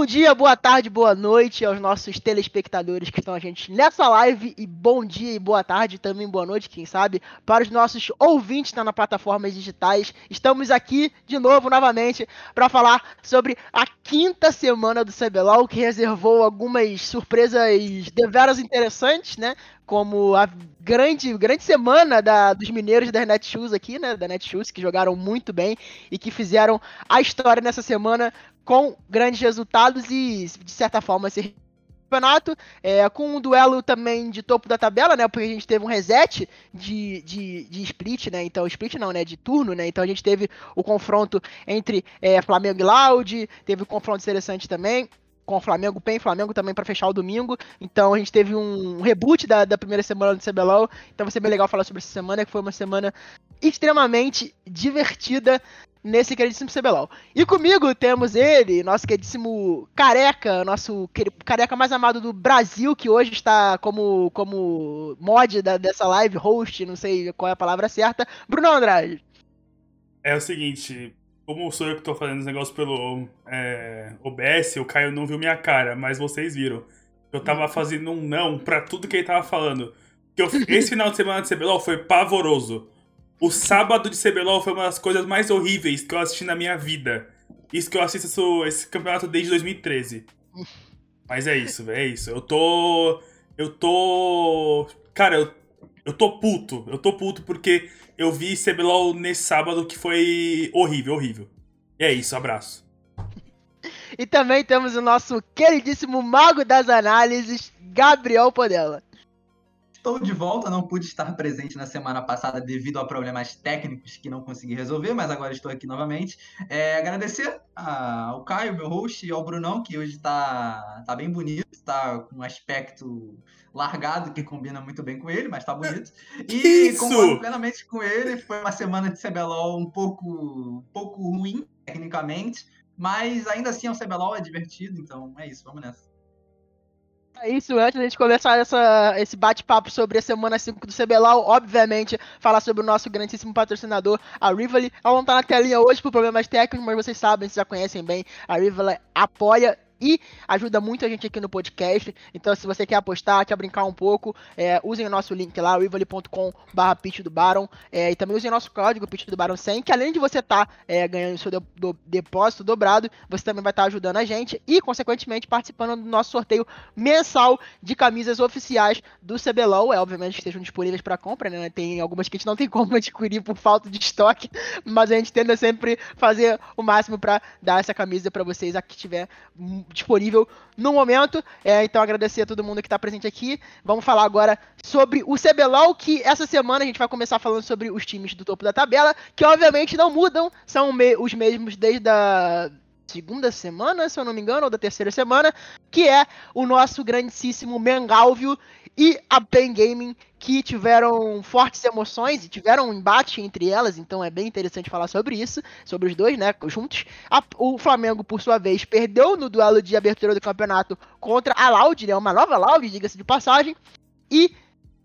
Bom dia, boa tarde, boa noite aos nossos telespectadores que estão a gente nessa live e bom dia e boa tarde também boa noite, quem sabe, para os nossos ouvintes nas plataformas digitais. Estamos aqui de novo, novamente, para falar sobre a quinta semana do CBLOL, que reservou algumas surpresas deveras interessantes, né? Como a grande, grande semana da, dos mineiros da Netshoes aqui, né? Da Netshoes, que jogaram muito bem e que fizeram a história nessa semana com grandes resultados e, de certa forma, ser campeonato, é, com um duelo também de topo da tabela, né? Porque a gente teve um reset de, de, de split, né? Então, split não, né? De turno, né? Então a gente teve o confronto entre é, Flamengo e Loud, teve o confronto interessante também com o Flamengo, PEN, Flamengo também para fechar o domingo. Então a gente teve um reboot da, da primeira semana do CBLOL. Então vai ser bem legal falar sobre essa semana, que foi uma semana extremamente divertida nesse queridíssimo CBLOL. E comigo temos ele, nosso queridíssimo careca, nosso careca mais amado do Brasil, que hoje está como, como mod da, dessa live, host, não sei qual é a palavra certa, Bruno Andrade. É o seguinte, como sou eu que tô fazendo os negócios pelo é, OBS, o Caio não viu minha cara, mas vocês viram. Eu tava fazendo um não pra tudo que ele tava falando. Eu, esse final de semana de CBLOL foi pavoroso. O sábado de CBLOL foi uma das coisas mais horríveis que eu assisti na minha vida. Isso que eu assisto esse campeonato desde 2013. Mas é isso, é isso. Eu tô. Eu tô. Cara, eu, eu tô puto. Eu tô puto porque eu vi CBLOL nesse sábado que foi horrível, horrível. E é isso, abraço. e também temos o nosso queridíssimo mago das análises, Gabriel Podela. Estou de volta, não pude estar presente na semana passada devido a problemas técnicos que não consegui resolver, mas agora estou aqui novamente. É, agradecer ao Caio, meu host, e ao Brunão, que hoje está tá bem bonito, está com um aspecto largado que combina muito bem com ele, mas tá bonito. E Isso! concordo plenamente com ele. Foi uma semana de CBLOL um pouco, um pouco ruim, tecnicamente, mas ainda assim o CBLOL é divertido, então é isso, vamos nessa. É isso, antes da gente começar essa, esse bate-papo sobre a semana 5 do CBLOL, obviamente, falar sobre o nosso grandíssimo patrocinador, a Rivali. Ela não tá na telinha hoje por problemas técnicos, mas vocês sabem, vocês já conhecem bem, a Rivali apoia e ajuda muito a gente aqui no podcast. Então, se você quer apostar, quer brincar um pouco, é, usem o nosso link lá, rivali.com barra pitch do Baron, é, e também usem o nosso código pitch do Baron 100, que além de você estar tá, é, ganhando seu do, depósito dobrado, você também vai estar tá ajudando a gente e, consequentemente, participando do nosso sorteio mensal de camisas oficiais do CBLOL, é obviamente que estejam disponíveis para compra, né? Tem algumas que a gente não tem como adquirir por falta de estoque, mas a gente tenta sempre fazer o máximo para dar essa camisa para vocês a que tiver disponível no momento. É, então agradecer a todo mundo que está presente aqui. Vamos falar agora sobre o CBLOL, que essa semana a gente vai começar falando sobre os times do topo da tabela, que obviamente não mudam, são me os mesmos desde a segunda semana, se eu não me engano, ou da terceira semana, que é o nosso grandíssimo Mengalvio e a Pen Gaming, que tiveram fortes emoções e tiveram um embate entre elas, então é bem interessante falar sobre isso, sobre os dois, né, juntos. A, o Flamengo, por sua vez, perdeu no duelo de abertura do campeonato contra a Loud, né, uma nova Loud, diga-se de passagem, e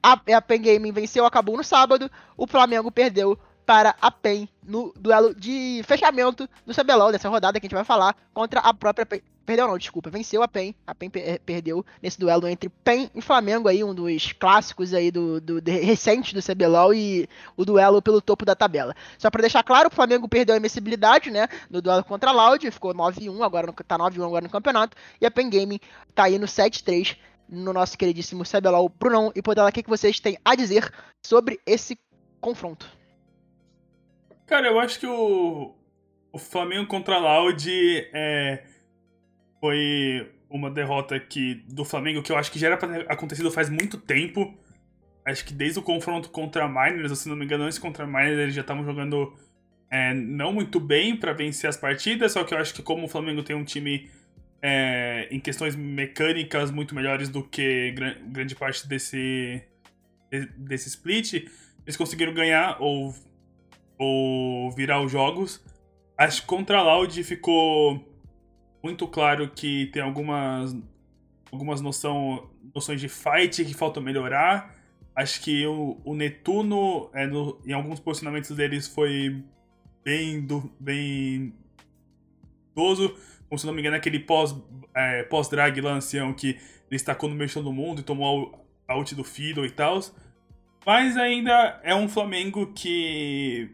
a, a Pen Gaming venceu, acabou no sábado, o Flamengo perdeu para a PEN no duelo de fechamento do CBLOL, dessa rodada que a gente vai falar, contra a própria PEN. Perdeu não, desculpa, venceu a PEN. A PEN perdeu nesse duelo entre PEN e Flamengo aí, um dos clássicos aí do, do, recente do CBLOL e o duelo pelo topo da tabela. Só para deixar claro, o Flamengo perdeu a invencibilidade, né, no duelo contra a Loud, ficou 9-1, agora tá 9-1 agora no campeonato, e a PEN Gaming tá aí no 7-3 no nosso queridíssimo CBLOL. Brunão e Podela, o que, que vocês têm a dizer sobre esse confronto? Cara, eu acho que o, o Flamengo contra a Loud é, foi uma derrota que, do Flamengo que eu acho que já era pra ter acontecido faz muito tempo. Acho que desde o confronto contra a Miners, se não me engano, antes contra a Miners, eles já estavam jogando é, não muito bem para vencer as partidas, só que eu acho que como o Flamengo tem um time é, em questões mecânicas muito melhores do que grande parte desse, desse split, eles conseguiram ganhar ou ou virar os jogos. Acho que contra a Loud ficou muito claro que tem algumas algumas noção, noções de fight que faltam melhorar. Acho que o, o Netuno, é, no, em alguns posicionamentos deles, foi bem, do, bem idoso. como se não me engano, aquele pós, é, pós-drag lá, ancião, que ele estacou no meio todo mundo e tomou a ult do Fiddle e tal. Mas ainda é um Flamengo que,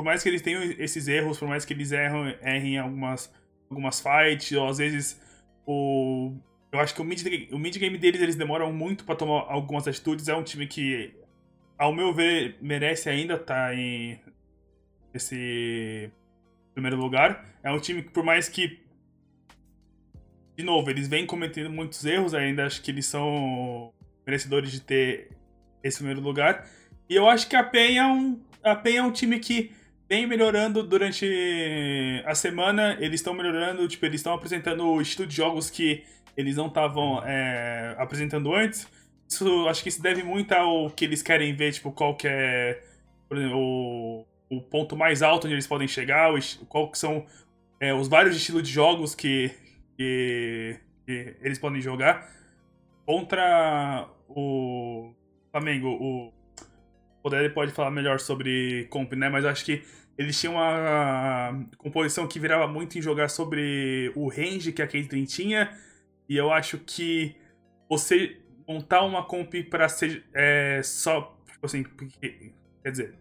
por mais que eles tenham esses erros, por mais que eles erram, errem algumas, algumas fights, ou às vezes o eu acho que o mid, mid game deles eles demoram muito para tomar algumas atitudes. É um time que, ao meu ver, merece ainda estar tá em esse primeiro lugar. É um time que, por mais que, de novo, eles vêm cometendo muitos erros, ainda acho que eles são merecedores de ter esse primeiro lugar. E eu acho que a PEN é um, a PEN é um time que vem melhorando durante a semana. Eles estão melhorando, tipo, eles estão apresentando o estilo de jogos que eles não estavam é, apresentando antes. Isso, acho que isso deve muito ao que eles querem ver, tipo, qual que é exemplo, o, o ponto mais alto onde eles podem chegar, qual que são é, os vários estilos de jogos que, que, que, eles podem jogar. Contra o Flamengo, o Poder pode falar melhor sobre comp, né? Mas acho que eles tinham uma composição que virava muito em jogar sobre o range que a Caitlyn tinha e eu acho que você montar uma comp para ser é, só. Tipo assim, porque, quer dizer,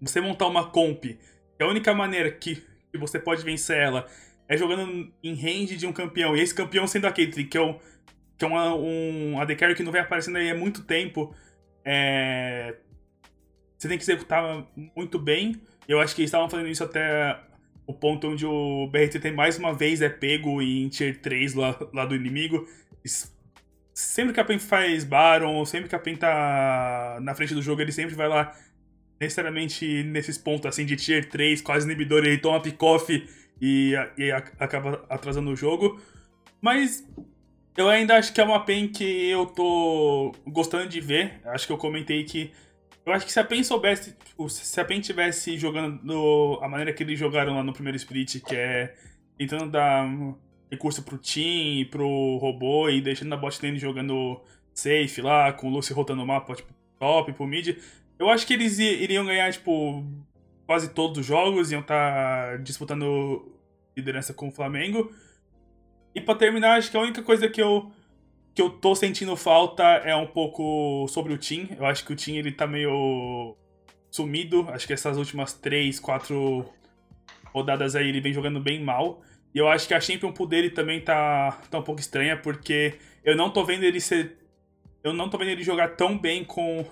você montar uma comp, que a única maneira que, que você pode vencer ela é jogando em range de um campeão. E esse campeão sendo a Caitlyn, que é, o, que é uma, um AD Carry que não vem aparecendo aí há muito tempo. É, você tem que executar muito bem. Eu acho que eles estavam fazendo isso até o ponto onde o BRT tem mais uma vez é pego em tier 3 lá, lá do inimigo. Sempre que a PEN faz Baron, sempre que a PEN tá na frente do jogo, ele sempre vai lá necessariamente nesses pontos assim de tier 3, quase inibidor, ele toma pick-off e, e acaba atrasando o jogo. Mas eu ainda acho que é uma PEN que eu tô gostando de ver. Acho que eu comentei que eu acho que se a PEN soubesse, tipo, se a PEN tivesse jogando a maneira que eles jogaram lá no primeiro split, que é tentando dar recurso pro team, pro robô e deixando a bot lane jogando safe lá, com o Lucy rotando o mapa, tipo, top, pro mid, eu acho que eles iriam ganhar, tipo, quase todos os jogos, iam estar tá disputando liderança com o Flamengo. E para terminar, acho que a única coisa que eu que eu tô sentindo falta é um pouco sobre o Tim. Eu acho que o Tim ele tá meio sumido. Acho que essas últimas três, quatro rodadas aí ele vem jogando bem mal. E eu acho que a Champion Pool dele também tá, tá um pouco estranha, porque eu não tô vendo ele ser. Eu não tô vendo ele jogar tão bem com,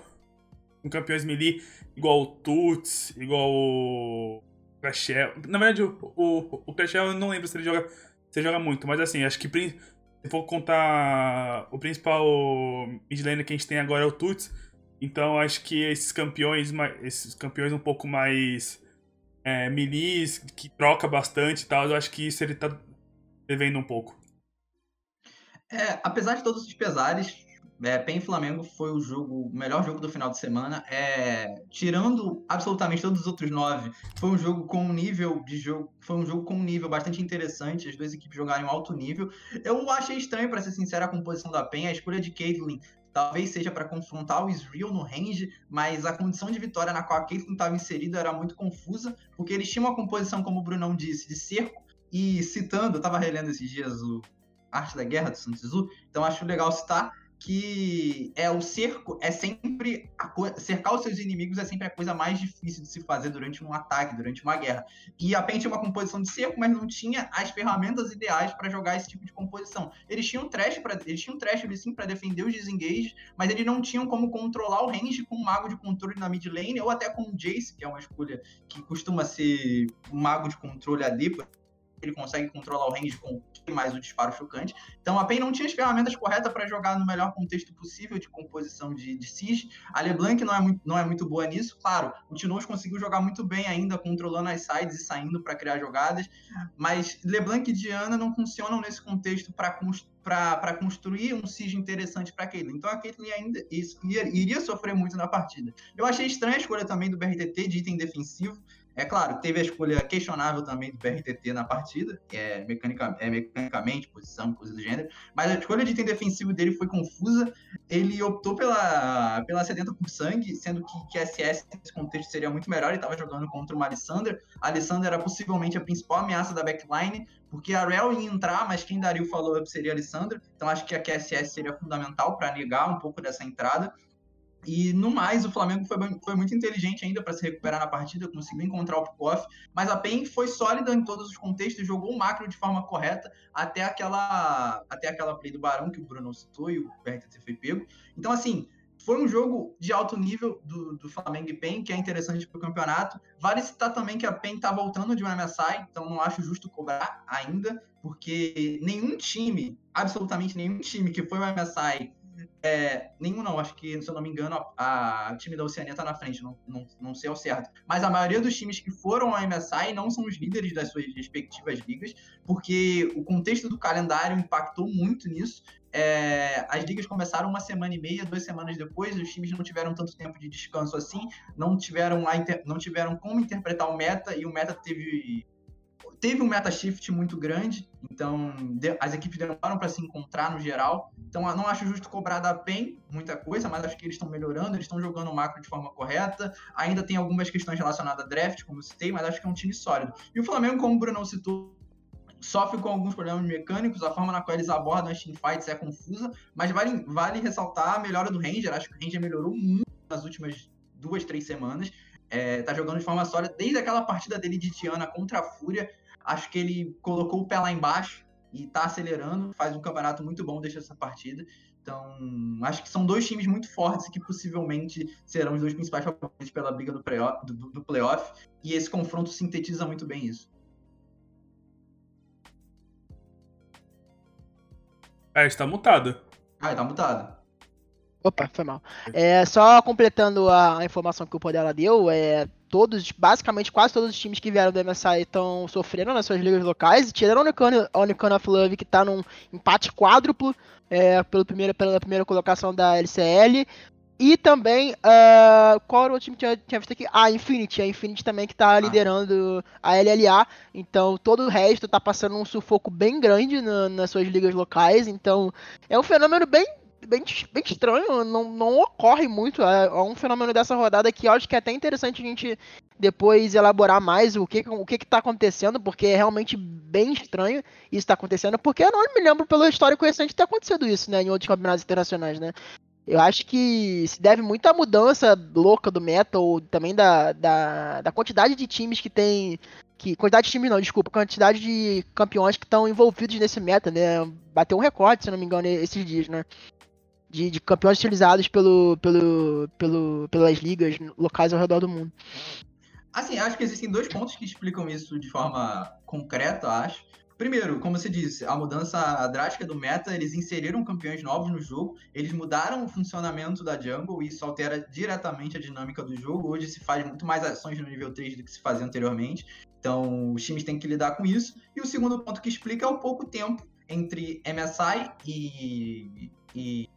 com campeões melee igual o Tuts, igual o Crashel. Na verdade, o, o, o eu não lembro se ele joga. Se ele joga muito, mas assim, acho que for contar o principal mid laner que a gente tem agora é o Tuts. Então acho que esses campeões, esses campeões um pouco mais é, milis, que troca bastante e tal, eu acho que isso ele tá devendo um pouco. É, apesar de todos os pesares, é, PEN Flamengo foi o jogo, o melhor jogo do final de semana. É, tirando absolutamente todos os outros nove, foi um jogo com um nível de jogo, foi um jogo com um nível bastante interessante. As duas equipes jogaram em alto nível. Eu achei estranho, para ser sincero, a composição da PEN. A escolha de Caitlyn talvez seja para confrontar o Israel no range, mas a condição de vitória na qual a Caitlyn estava inserida era muito confusa, porque eles tinham uma composição, como o Brunão disse, de cerco. E citando, eu estava relendo esses dias o Arte da Guerra do Sun Tzu, então acho legal citar que é o cerco é sempre cercar os seus inimigos é sempre a coisa mais difícil de se fazer durante um ataque, durante uma guerra. E a PEN tinha uma composição de cerco, mas não tinha as ferramentas ideais para jogar esse tipo de composição. Eles tinham trash para eles tinham trash sim para defender os desengages, mas eles não tinham como controlar o range com um mago de controle na mid lane ou até com o Jace, que é uma escolha que costuma ser um mago de controle AD, ele consegue controlar o range com mais o disparo chocante. Então a PEN não tinha as ferramentas corretas para jogar no melhor contexto possível de composição de, de siege. A LeBlanc não é, muito, não é muito boa nisso, claro. O Tinoz conseguiu jogar muito bem ainda, controlando as sides e saindo para criar jogadas, mas LeBlanc e Diana não funcionam nesse contexto para construir um siege interessante para Caitlyn. Então a Caitlyn ainda iria, iria sofrer muito na partida. Eu achei estranha a escolha também do BRTT de item defensivo. É claro, teve a escolha questionável também do BRTT na partida, é, mecanica, é mecanicamente, posição, coisa do gênero, mas a escolha de item defensivo dele foi confusa. Ele optou pela, pela sedenta por sangue, sendo que, que SS nesse contexto seria muito melhor. Ele estava jogando contra uma Alessander. A Alessander era possivelmente a principal ameaça da backline, porque a Rel ia entrar, mas quem daria o follow-up seria a Alessandra. Então acho que a QSS seria fundamental para negar um pouco dessa entrada. E no mais, o Flamengo foi, foi muito inteligente ainda para se recuperar na partida, conseguiu encontrar o Pikoff, mas a PEN foi sólida em todos os contextos, jogou o macro de forma correta até aquela até aquela play do Barão que o Bruno citou e o BRTT foi pego. Então, assim, foi um jogo de alto nível do, do Flamengo e PEN, que é interessante para o campeonato. Vale citar também que a PEN está voltando de um MSI, então não acho justo cobrar ainda, porque nenhum time, absolutamente nenhum time que foi um MSI é, nenhum não, acho que, se eu não me engano, a, a time da Oceania está na frente, não, não, não sei ao certo. Mas a maioria dos times que foram ao MSI não são os líderes das suas respectivas ligas, porque o contexto do calendário impactou muito nisso. É, as ligas começaram uma semana e meia, duas semanas depois, os times não tiveram tanto tempo de descanso assim, não tiveram, a, não tiveram como interpretar o meta, e o meta teve teve um meta shift muito grande, então as equipes demoraram para se encontrar no geral. Então não acho justo cobrar da PEN muita coisa, mas acho que eles estão melhorando, eles estão jogando o macro de forma correta. Ainda tem algumas questões relacionadas a draft, como citei, mas acho que é um time sólido. E o Flamengo, como o Bruno citou, sofre com alguns problemas mecânicos, a forma na qual eles abordam as teamfights é confusa, mas vale, vale ressaltar a melhora do Ranger. Acho que o Ranger melhorou muito nas últimas duas, três semanas. É, tá jogando de forma sólida desde aquela partida dele de Tiana contra a Fúria. Acho que ele colocou o pé lá embaixo e tá acelerando, faz um campeonato muito bom desde essa partida. Então, acho que são dois times muito fortes que possivelmente serão os dois principais favoritos pela briga do, do, do playoff. E esse confronto sintetiza muito bem isso. É, está mutado. Ah, está mutado. Opa, foi mal. É, só completando a, informação que o Podela deu, é, todos, basicamente quase todos os times que vieram do MSI estão sofrendo nas suas ligas locais, tirando a Unicano of Love, que está num empate quádruplo é, pelo primeiro, pela primeira colocação da LCL. E também, uh, qual era o time que tinha, tinha visto aqui? Ah, Infinity. A Infinity também que está ah. liderando a LLA. Então, todo o resto está passando um sufoco bem grande nas suas ligas locais. Então, é um fenômeno bem bem, bem estranho, não, não ocorre muito. É, é, um fenômeno dessa rodada que eu acho que é até interessante a gente depois elaborar mais o que o que está acontecendo, porque é realmente bem estranho isso está acontecendo, porque eu não me lembro pelo histórico recente ter acontecido isso, né, em outros campeonatos internacionais, né. Eu acho que se deve muito à mudança louca do meta, ou também da, da, da quantidade de times que tem. Que, quantidade de times não, desculpa, quantidade de campeões que estão envolvidos nesse meta, né? Bateu um recorde, se não me engano, esses dias, né? De, de campeões utilizados pelo, pelo, pelo, pelas ligas locais ao redor do mundo. Assim, acho que existem dois pontos que explicam isso de forma concreta, acho. Primeiro, como você disse, a mudança drástica do meta, eles inseriram campeões novos no jogo, eles mudaram o funcionamento da jungle e isso altera diretamente a dinâmica do jogo. Hoje se faz muito mais ações no nível 3 do que se fazia anteriormente, então os times têm que lidar com isso. E o segundo ponto que explica é o pouco tempo entre MSI e, e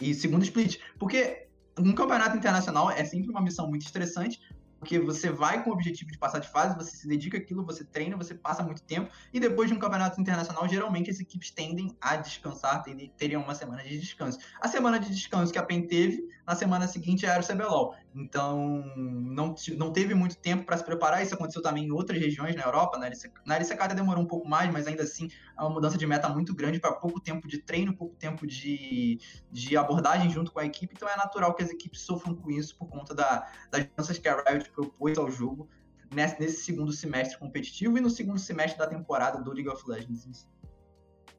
e segundo split. Porque um campeonato internacional é sempre uma missão muito estressante, porque você vai com o objetivo de passar de fase, você se dedica àquilo, você treina, você passa muito tempo, e depois de um campeonato internacional, geralmente as equipes tendem a descansar, teriam uma semana de descanso. A semana de descanso que a PEN teve, na semana seguinte era o CBLOL. Então, não, não teve muito tempo para se preparar. Isso aconteceu também em outras regiões na Europa. Na LCK demorou um pouco mais, mas ainda assim é uma mudança de meta muito grande para pouco tempo de treino, pouco tempo de, de abordagem junto com a equipe. Então, é natural que as equipes sofram com isso por conta da, das mudanças que a Riot propôs ao jogo nesse, nesse segundo semestre competitivo e no segundo semestre da temporada do League of Legends.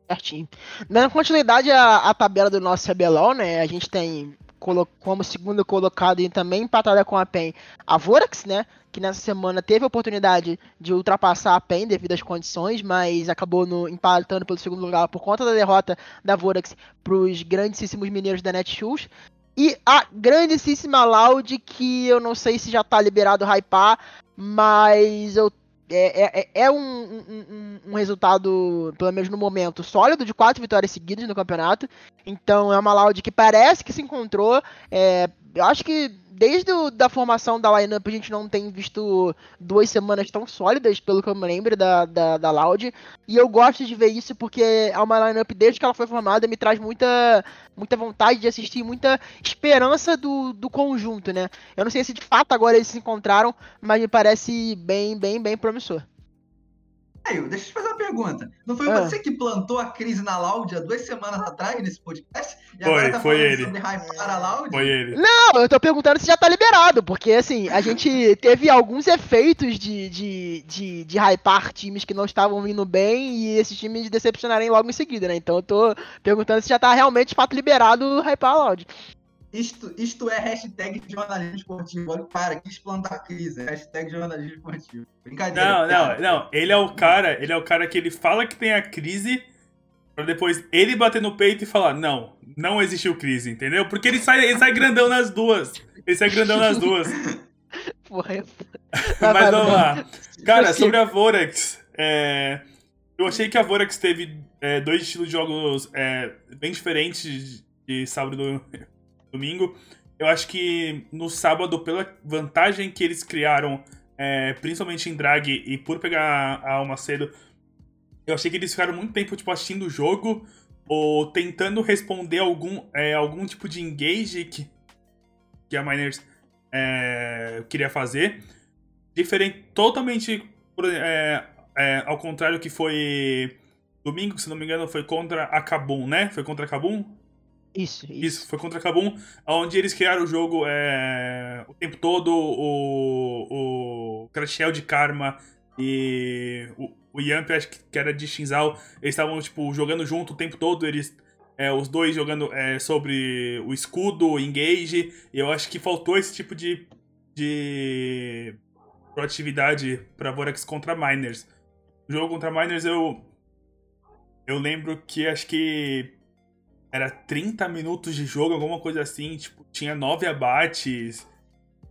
Certinho. Dando continuidade à, à tabela do nosso CBLOL, né? A gente tem como segundo colocado e também empatada com a PEN, a Vorax, né? Que nessa semana teve a oportunidade de ultrapassar a PEN devido às condições, mas acabou no, empatando pelo segundo lugar por conta da derrota da Vorax para os grandíssimos mineiros da Netshoes. E a grandíssima Loud, que eu não sei se já tá liberado hypar, mas eu é, é, é, é um, um, um, resultado, pelo menos no momento, sólido de quatro vitórias seguidas no campeonato. Então é uma Loud que parece que se encontrou. É, eu acho que desde o, da formação da lineup a gente não tem visto duas semanas tão sólidas, pelo que eu me lembro da, da, da Loud. E eu gosto de ver isso porque é uma lineup desde que ela foi formada me traz muita, muita vontade de assistir, muita esperança do, do conjunto, né? Eu não sei se de fato agora eles se encontraram, mas me parece bem, bem, bem promissor. Caio, deixa eu te fazer uma pergunta. Não foi ah. você que plantou a crise na Loud há duas semanas atrás nesse podcast? E foi, agora tá foi ele. sobre hypar a Loud? Foi ele. Não, eu tô perguntando se já tá liberado, porque assim, a gente teve alguns efeitos de, de, de, de hypar times que não estavam vindo bem e esses times decepcionarem logo em seguida, né? Então eu tô perguntando se já tá realmente de fato liberado hypar a Loud. Isto, isto é hashtag jornalismo esportivo. Olha, para, quis plantar crise. Hashtag jornalismo esportivo. Brincadeira. Não, não, não. Ele é o cara, ele é o cara que ele fala que tem a crise, pra depois ele bater no peito e falar, não, não existiu crise, entendeu? Porque ele sai, ele sai grandão nas duas. Ele sai grandão nas duas. Porra, é Mas vamos lá. Cara, sobre a Vorax, é, eu achei que a Vorax teve é, dois estilos de jogos é, bem diferentes de, de sábado domingo. Eu acho que no sábado, pela vantagem que eles criaram, é, principalmente em drag e por pegar a alma cedo, eu achei que eles ficaram muito tempo tipo, assistindo o jogo ou tentando responder algum, é, algum tipo de engage que, que a Miners é, queria fazer. Diferente, totalmente é, é, ao contrário que foi domingo, se não me engano, foi contra a Kabum, né? Foi contra a Kabum? Isso, isso. Isso, foi contra Kabum, onde eles criaram o jogo é, o tempo todo, o, o Crashel de Karma e o, o Yamp, acho que era de Shinzal, eles estavam, tipo, jogando junto o tempo todo, eles... É, os dois jogando é, sobre o escudo, o engage, e eu acho que faltou esse tipo de, de proatividade para Vorax contra Miners. O jogo contra Miners eu eu lembro que acho que era 30 minutos de jogo, alguma coisa assim, tipo, tinha nove abates.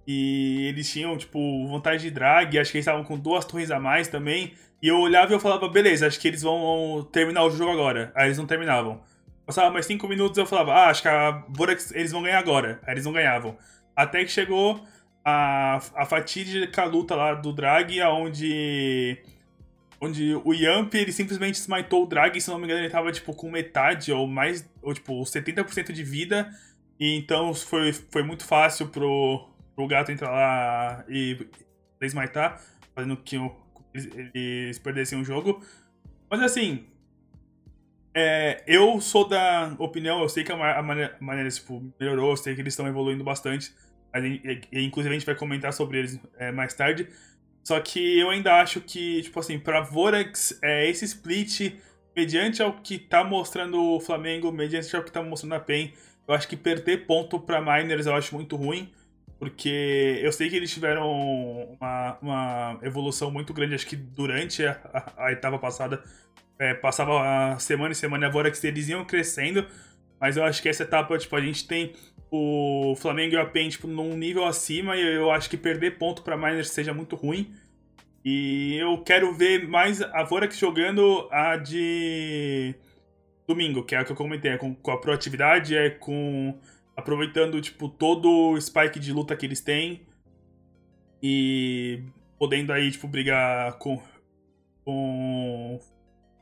E eles tinham, tipo, vontade de drag, acho que eles estavam com duas torres a mais também. E eu olhava e eu falava, beleza, acho que eles vão terminar o jogo agora. Aí eles não terminavam. Passava mais cinco minutos eu falava, ah, acho que a Borax, eles vão ganhar agora. Aí eles não ganhavam. Até que chegou a, a fatídica luta lá do drag, onde onde o Yamp, ele simplesmente smitou o drag, se não me engano, ele tava, tipo, com metade ou mais, ou, tipo, 70% de vida, e então foi, foi muito fácil pro, pro gato entrar lá e smitar, fazendo que eles, eles perdessem o jogo. Mas, assim, é, eu sou da opinião, eu sei que a, a maneira, a maneira tipo, melhorou, eu sei que eles estão evoluindo bastante, e, e, inclusive a gente vai comentar sobre eles é, mais tarde, só que eu ainda acho que, tipo assim, pra Vorax, é, esse split, mediante ao que tá mostrando o Flamengo, mediante ao que tá mostrando a PEN, eu acho que perder ponto pra Miners eu acho muito ruim. Porque eu sei que eles tiveram uma, uma evolução muito grande, acho que durante a, a, a etapa passada, é, passava a semana e semana a Vorax, eles iam crescendo. Mas eu acho que essa etapa, tipo, a gente tem o Flamengo e o Apen, tipo, num nível acima, e eu acho que perder ponto para Miners seja muito ruim. E eu quero ver mais a Vorax jogando a de domingo, que é a que eu comentei, é com, com a proatividade, é com aproveitando, tipo, todo o spike de luta que eles têm e podendo aí, tipo, brigar com, com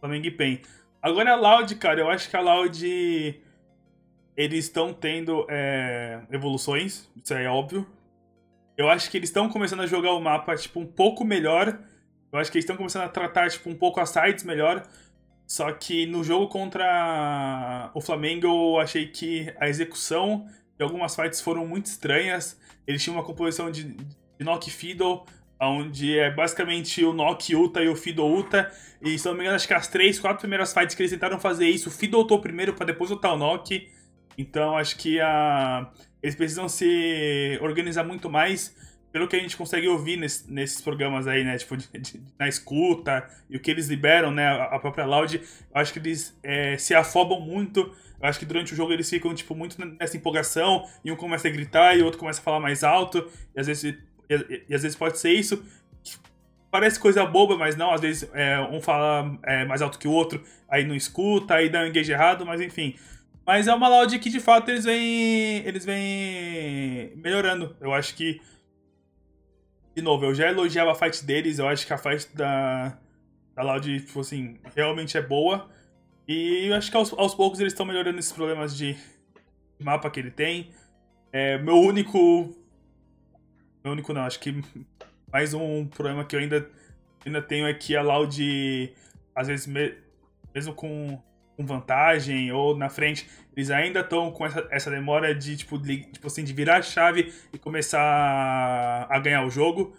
Flamengo e PEN. Agora a Loud, cara, eu acho que a Loud eles estão tendo é, evoluções, isso é óbvio. Eu acho que eles estão começando a jogar o mapa, tipo, um pouco melhor. Eu acho que eles estão começando a tratar, tipo, um pouco as sides melhor. Só que no jogo contra o Flamengo, eu achei que a execução de algumas fights foram muito estranhas. Eles tinham uma composição de, de Knock Fiddle, onde é basicamente o Knock Uta e o Fiddle Uta. E se não me engano, acho que as três, quatro primeiras fights que eles tentaram fazer isso, o Fiddle ultou primeiro para depois ultar o Knock. Então acho que a, eles precisam se organizar muito mais pelo que a gente consegue ouvir nesse, nesses programas aí, né? Tipo, de, de, na escuta e o que eles liberam, né? A, a própria Loud, eu acho que eles é, se afobam muito. Eu acho que durante o jogo eles ficam, tipo, muito nessa empolgação. E um começa a gritar e o outro começa a falar mais alto. E às vezes, e, e às vezes pode ser isso. Parece coisa boba, mas não. Às vezes é, um fala é, mais alto que o outro, aí não escuta, aí dá um engage errado, mas enfim. Mas é uma Loud que de fato eles vêm. Eles vêm melhorando. Eu acho que. De novo, eu já elogiava a fight deles, eu acho que a fight da, da Loud, tipo assim, realmente é boa. E eu acho que aos, aos poucos eles estão melhorando esses problemas de mapa que ele tem. É, meu único. Meu único não, acho que mais um problema que eu ainda, ainda tenho é que a Loud, às vezes, me, mesmo com, com, vantagem ou na frente, eles ainda estão com essa, essa demora de, tipo, de, tipo assim, de virar a chave e começar a, ganhar o jogo.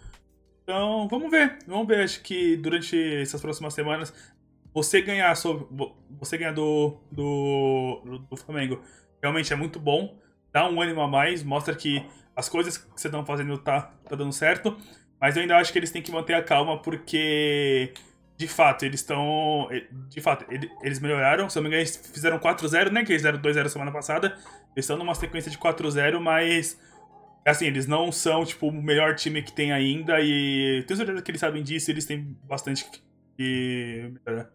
Então, vamos ver. Vamos ver. Acho que durante essas próximas semanas, você ganhar, sobre, você ganhar do, do, do Flamengo realmente é muito bom. Dá um ânimo a mais, mostra que as coisas que você estão fazendo tá, tá dando certo. Mas eu ainda acho que eles têm que manter a calma porque, de fato, eles estão. De fato, eles melhoraram. Se eu não me engano, eles fizeram 4-0, né? Que eles fizeram 2-0 semana passada. Eles estão numa sequência de 4-0, mas. Assim, eles não são, tipo, o melhor time que tem ainda. E tenho certeza que eles sabem disso eles têm bastante que melhorar.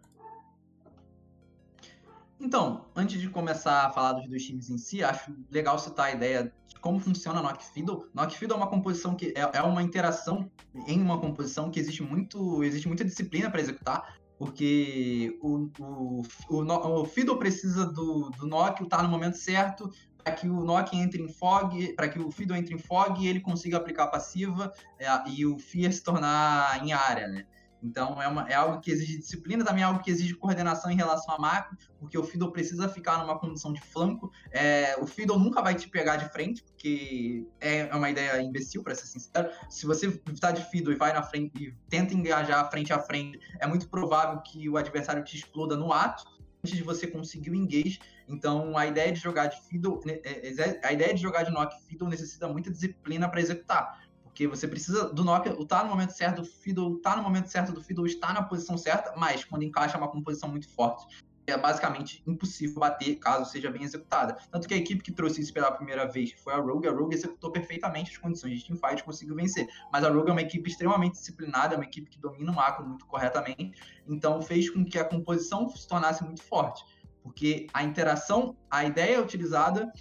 Então, antes de começar a falar dos dois times em si, acho legal citar a ideia de como funciona a Knock Fiddle. Knock Fiddle é uma composição que é, é uma interação em uma composição que existe muito, existe muita disciplina para executar, porque o, o, o, o Fiddle precisa do, do Knock estar no momento certo para que o Knock entre em fog, para que o Fiddle entre em fog e ele consiga aplicar a passiva é, e o Fear se tornar em área, né? Então é, uma, é algo que exige disciplina, também é algo que exige coordenação em relação a macro, porque o Fiddle precisa ficar numa condição de flanco. É, o Fiddle nunca vai te pegar de frente, porque é, é uma ideia imbecil, para ser sincero. Se você está de Fiddle e vai na frente e tenta engajar frente a frente, é muito provável que o adversário te exploda no ato antes de você conseguir o engage. Então, a ideia de jogar de Fiddle, né, é, é, a ideia de jogar de Knock Fiddle necessita muita disciplina para executar. Porque você precisa do Nokia tá no momento certo, do Fiddle tá no momento certo, do Fiddle está na posição certa, mas quando encaixa uma composição muito forte, é basicamente impossível bater caso seja bem executada. Tanto que a equipe que trouxe isso pela primeira vez foi a Rogue, a Rogue executou perfeitamente as condições de teamfight e conseguiu vencer. Mas a Rogue é uma equipe extremamente disciplinada, é uma equipe que domina o macro muito corretamente, então fez com que a composição se tornasse muito forte. Porque a interação, a ideia utilizada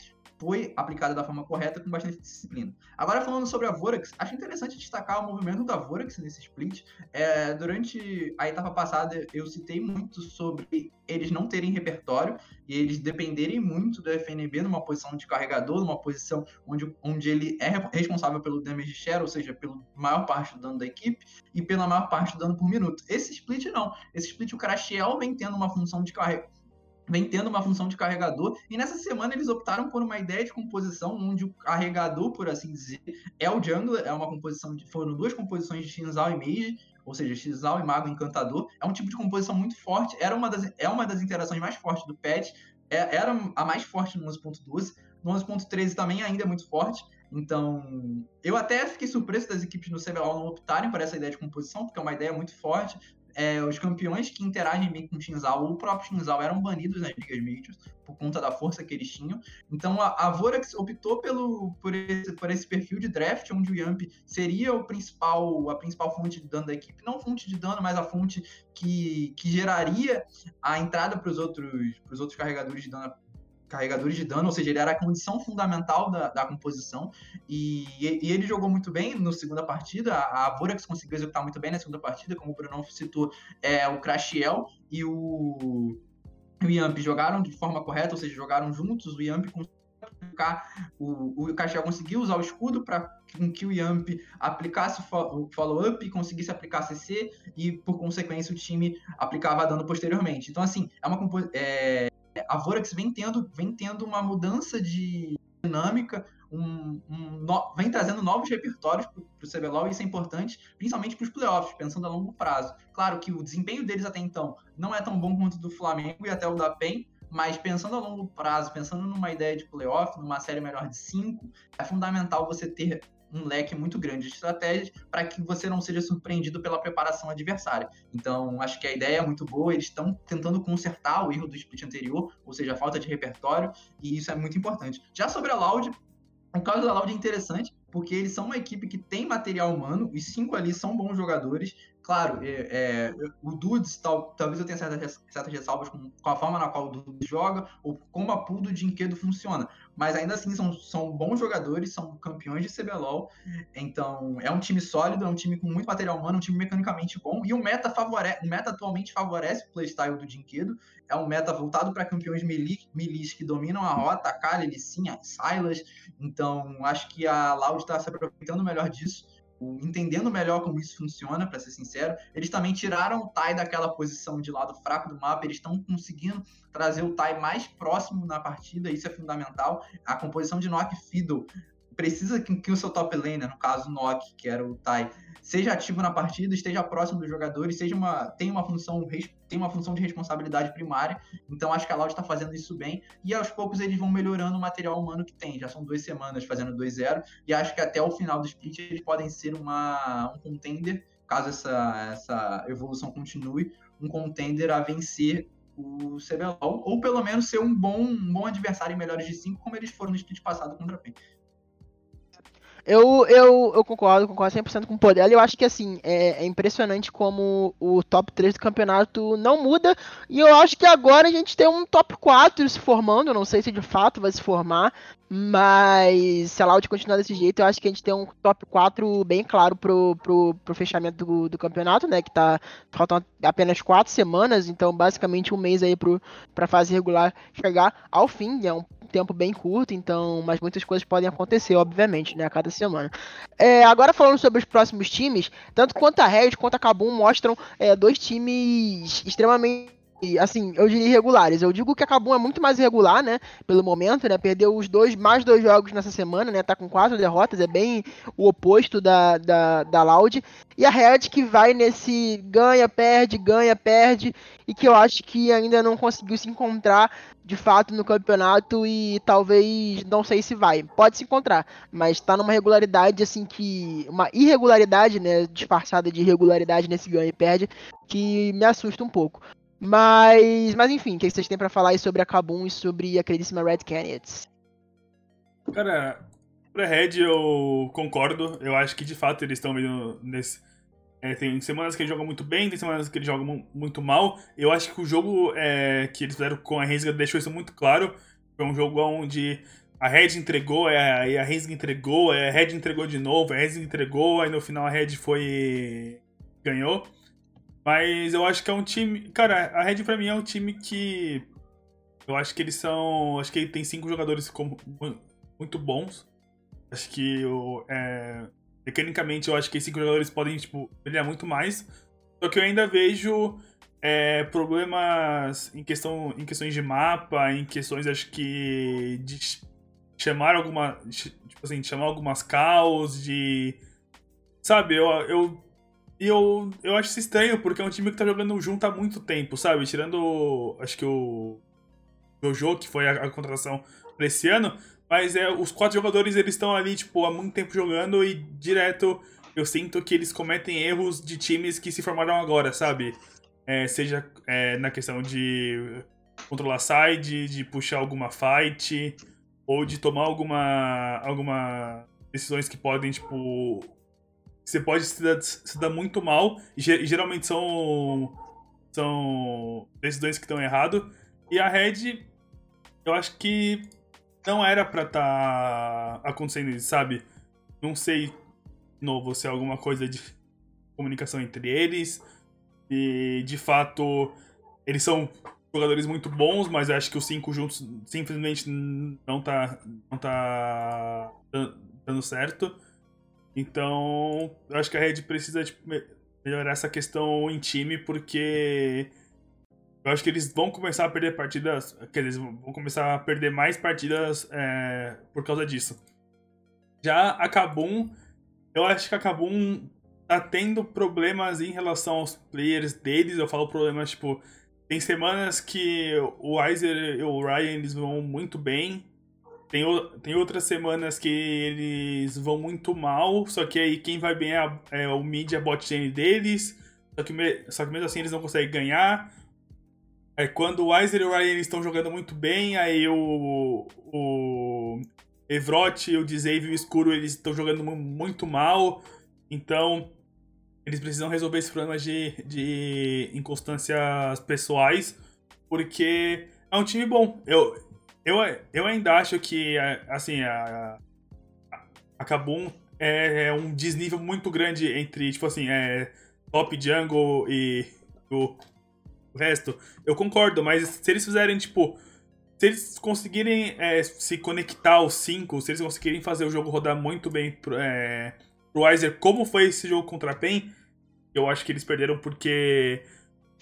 foi aplicada da forma correta com bastante disciplina. Agora falando sobre a Vorax, acho interessante destacar o movimento da Vorax nesse split. É, durante a etapa passada eu citei muito sobre eles não terem repertório e eles dependerem muito do FNB numa posição de carregador, numa posição onde, onde ele é responsável pelo damage share, ou seja, pela maior parte do dano da equipe e pela maior parte do dano por minuto. Esse split não. Esse split o Crashiel vem tendo uma função de carregamento vem tendo uma função de carregador, e nessa semana eles optaram por uma ideia de composição onde o carregador, por assim dizer, é o jungler, é uma composição de, foram duas composições de Shinzal e Mage, ou seja, Xal e Mago Encantador, é um tipo de composição muito forte, era uma das, é uma das interações mais fortes do patch, é, era a mais forte no 11.12, no 11.13 também ainda é muito forte, então, eu até fiquei surpreso das equipes no CBLOL não optarem por essa ideia de composição, porque é uma ideia muito forte é, os campeões que interagem bem com o Shinzal ou o próprio Shinzal eram banidos nas ligas majors por conta da força que eles tinham. Então a, a Vorax optou pelo, por, esse, por esse perfil de draft, onde o Yamp seria o principal, a principal fonte de dano da equipe. Não fonte de dano, mas a fonte que, que geraria a entrada para os outros, outros carregadores de dano carregadores de dano, ou seja, ele era a condição fundamental da, da composição, e, e, ele jogou muito bem na segunda partida, a, a Vorax conseguiu executar muito bem na segunda partida, como o Bruno citou, é, o Crashiel e o, o Yamp jogaram de forma correta, ou seja, jogaram juntos, o Yamp o, o conseguiu usar o escudo para que o Yamp aplicasse o follow-up e conseguisse aplicar CC, e por consequência o time aplicava dano posteriormente. Então, assim, é uma é, a Vorax vem tendo, vem tendo uma mudança de dinâmica, um, um no, vem trazendo novos repertórios para o CBLOL e isso é importante, principalmente para os playoffs, pensando a longo prazo. Claro que o desempenho deles até então não é tão bom quanto o do Flamengo e até o da PEN, mas pensando a longo prazo, pensando numa ideia de playoff, numa série melhor de cinco, é fundamental você ter um leque muito grande de estratégias para que você não seja surpreendido pela preparação adversária. Então, acho que a ideia é muito boa, eles estão tentando consertar o erro do split anterior, ou seja, a falta de repertório, e isso é muito importante. Já sobre a Loud, o caso da Loud é interessante, porque eles são uma equipe que tem material humano, os cinco ali são bons jogadores. Claro, é, é, o Dudes, tal, talvez eu tenha certas, certas ressalvas com, com, a forma na qual o Dudes joga, ou como a pool do Dinquedo funciona. Mas ainda assim são, são bons jogadores, são campeões de CBLOL. Então é um time sólido, é um time com muito material humano, um time mecanicamente bom. E o meta, o meta atualmente favorece o playstyle do Dinquedo. É um meta voltado para campeões melee, que dominam a rota, a Kali, Lissinha, Silas. Então acho que a Loud está se aproveitando melhor disso entendendo melhor como isso funciona, para ser sincero. Eles também tiraram o Tai daquela posição de lado fraco do mapa, eles estão conseguindo trazer o Tai mais próximo na partida, isso é fundamental. A composição de Nock Fiddle precisa que, que o seu top laner, no caso Nock, que era o Tai, seja ativo na partida, esteja próximo dos jogadores, seja uma, tenha uma função tem uma função de responsabilidade primária. Então acho que a Loud está fazendo isso bem e aos poucos eles vão melhorando o material humano que tem. Já são duas semanas fazendo 2-0 e acho que até o final do split eles podem ser uma, um contender, caso essa, essa evolução continue, um contender a vencer o CBLOL, ou pelo menos ser um bom, um bom adversário em melhores de 5, como eles foram no split passado contra a PEN. Eu, eu, eu concordo, concordo 100% com o Podela. Eu acho que assim, é, é, impressionante como o top 3 do campeonato não muda. E eu acho que agora a gente tem um top 4 se formando. Não sei se de fato vai se formar. Mas se a Loud continuar desse jeito, eu acho que a gente tem um top 4 bem claro pro, pro, pro fechamento do, do campeonato, né? Que tá. Faltam apenas 4 semanas, então basicamente um mês aí pro, pra fase regular chegar ao fim. É um tempo bem curto, então, mas muitas coisas podem acontecer, obviamente, né, a cada semana. É, agora falando sobre os próximos times, tanto quanto a Red quanto a Kabum mostram é, dois times extremamente assim, eu diria irregulares. Eu digo que a Kabum é muito mais irregular, né? Pelo momento, né? Perdeu os dois, mais dois jogos nessa semana, né? Tá com quatro derrotas, é bem o oposto da, da, da Loud. E a Red que vai nesse ganha, perde, ganha, perde. E que eu acho que ainda não conseguiu se encontrar de fato no campeonato e talvez não sei se vai. Pode se encontrar, mas tá numa regularidade assim que. Uma irregularidade, né? Disfarçada de irregularidade nesse ganha e perde, que me assusta um pouco. Mas, mas enfim, o que vocês têm para falar aí sobre a Kabum e sobre a queridíssima Red Canids? Cara, pra Red eu concordo. Eu acho que de fato eles estão vindo nesse. É, tem semanas que eles jogam muito bem, tem semanas que eles jogam muito mal. Eu acho que o jogo é, que eles fizeram com a Rensga deixou isso muito claro. Foi um jogo onde a Red entregou, aí a Rensga entregou, a Red entregou de novo, a Rensga entregou, aí no final a Red foi. ganhou. Mas eu acho que é um time. Cara, a Red pra mim é um time que. Eu acho que eles são. Acho que ele tem cinco jogadores como, muito bons. Acho que o. É, mecanicamente eu acho que esses cinco jogadores podem, tipo, brilhar muito mais. Só que eu ainda vejo é, problemas em, questão, em questões de mapa, em questões, acho que. de chamar alguma. Tipo assim, de chamar algumas calls, de. Sabe, eu, eu e eu, eu acho isso estranho, porque é um time que tá jogando junto há muito tempo, sabe? Tirando, acho que o Jojo, que foi a, a contratação pra esse ano, mas é, os quatro jogadores, eles estão ali, tipo, há muito tempo jogando e direto eu sinto que eles cometem erros de times que se formaram agora, sabe? É, seja é, na questão de controlar side, de puxar alguma fight, ou de tomar alguma, alguma decisões que podem, tipo, você pode se dar, se dar muito mal, e, geralmente são, são decisões que estão errado. E a Red, eu acho que não era pra estar tá acontecendo isso, sabe? Não sei, de novo, se é alguma coisa de comunicação entre eles. E, de fato, eles são jogadores muito bons, mas acho que os cinco juntos simplesmente não tá, não tá dando certo. Então, eu acho que a Red precisa tipo, melhorar essa questão em time, porque eu acho que eles vão começar a perder partidas. Que eles vão começar a perder mais partidas é, por causa disso. Já a Kabum, eu acho que a Kabum tá tendo problemas em relação aos players deles. Eu falo problemas, tipo, tem semanas que o Weiser e o Ryan eles vão muito bem. Tem, tem outras semanas que eles vão muito mal, só que aí quem vai bem é, é o media bot lane deles, só que, me, só que mesmo assim eles não conseguem ganhar. Aí quando o Weiser e o Ryan estão jogando muito bem, aí o, o Evrot, o Dizave e o Escuro eles estão jogando muito mal. Então, eles precisam resolver esses problemas de, de inconstâncias pessoais, porque é um time bom. Eu, eu, eu ainda acho que, assim, a, a Kabum é, é, um desnível muito grande entre, tipo assim, é, top jungle e o, resto. Eu concordo, mas se eles fizerem, tipo, se eles conseguirem é, se conectar aos cinco, se eles conseguirem fazer o jogo rodar muito bem pro, é, pro Weiser, como foi esse jogo contra a PEN, eu acho que eles perderam porque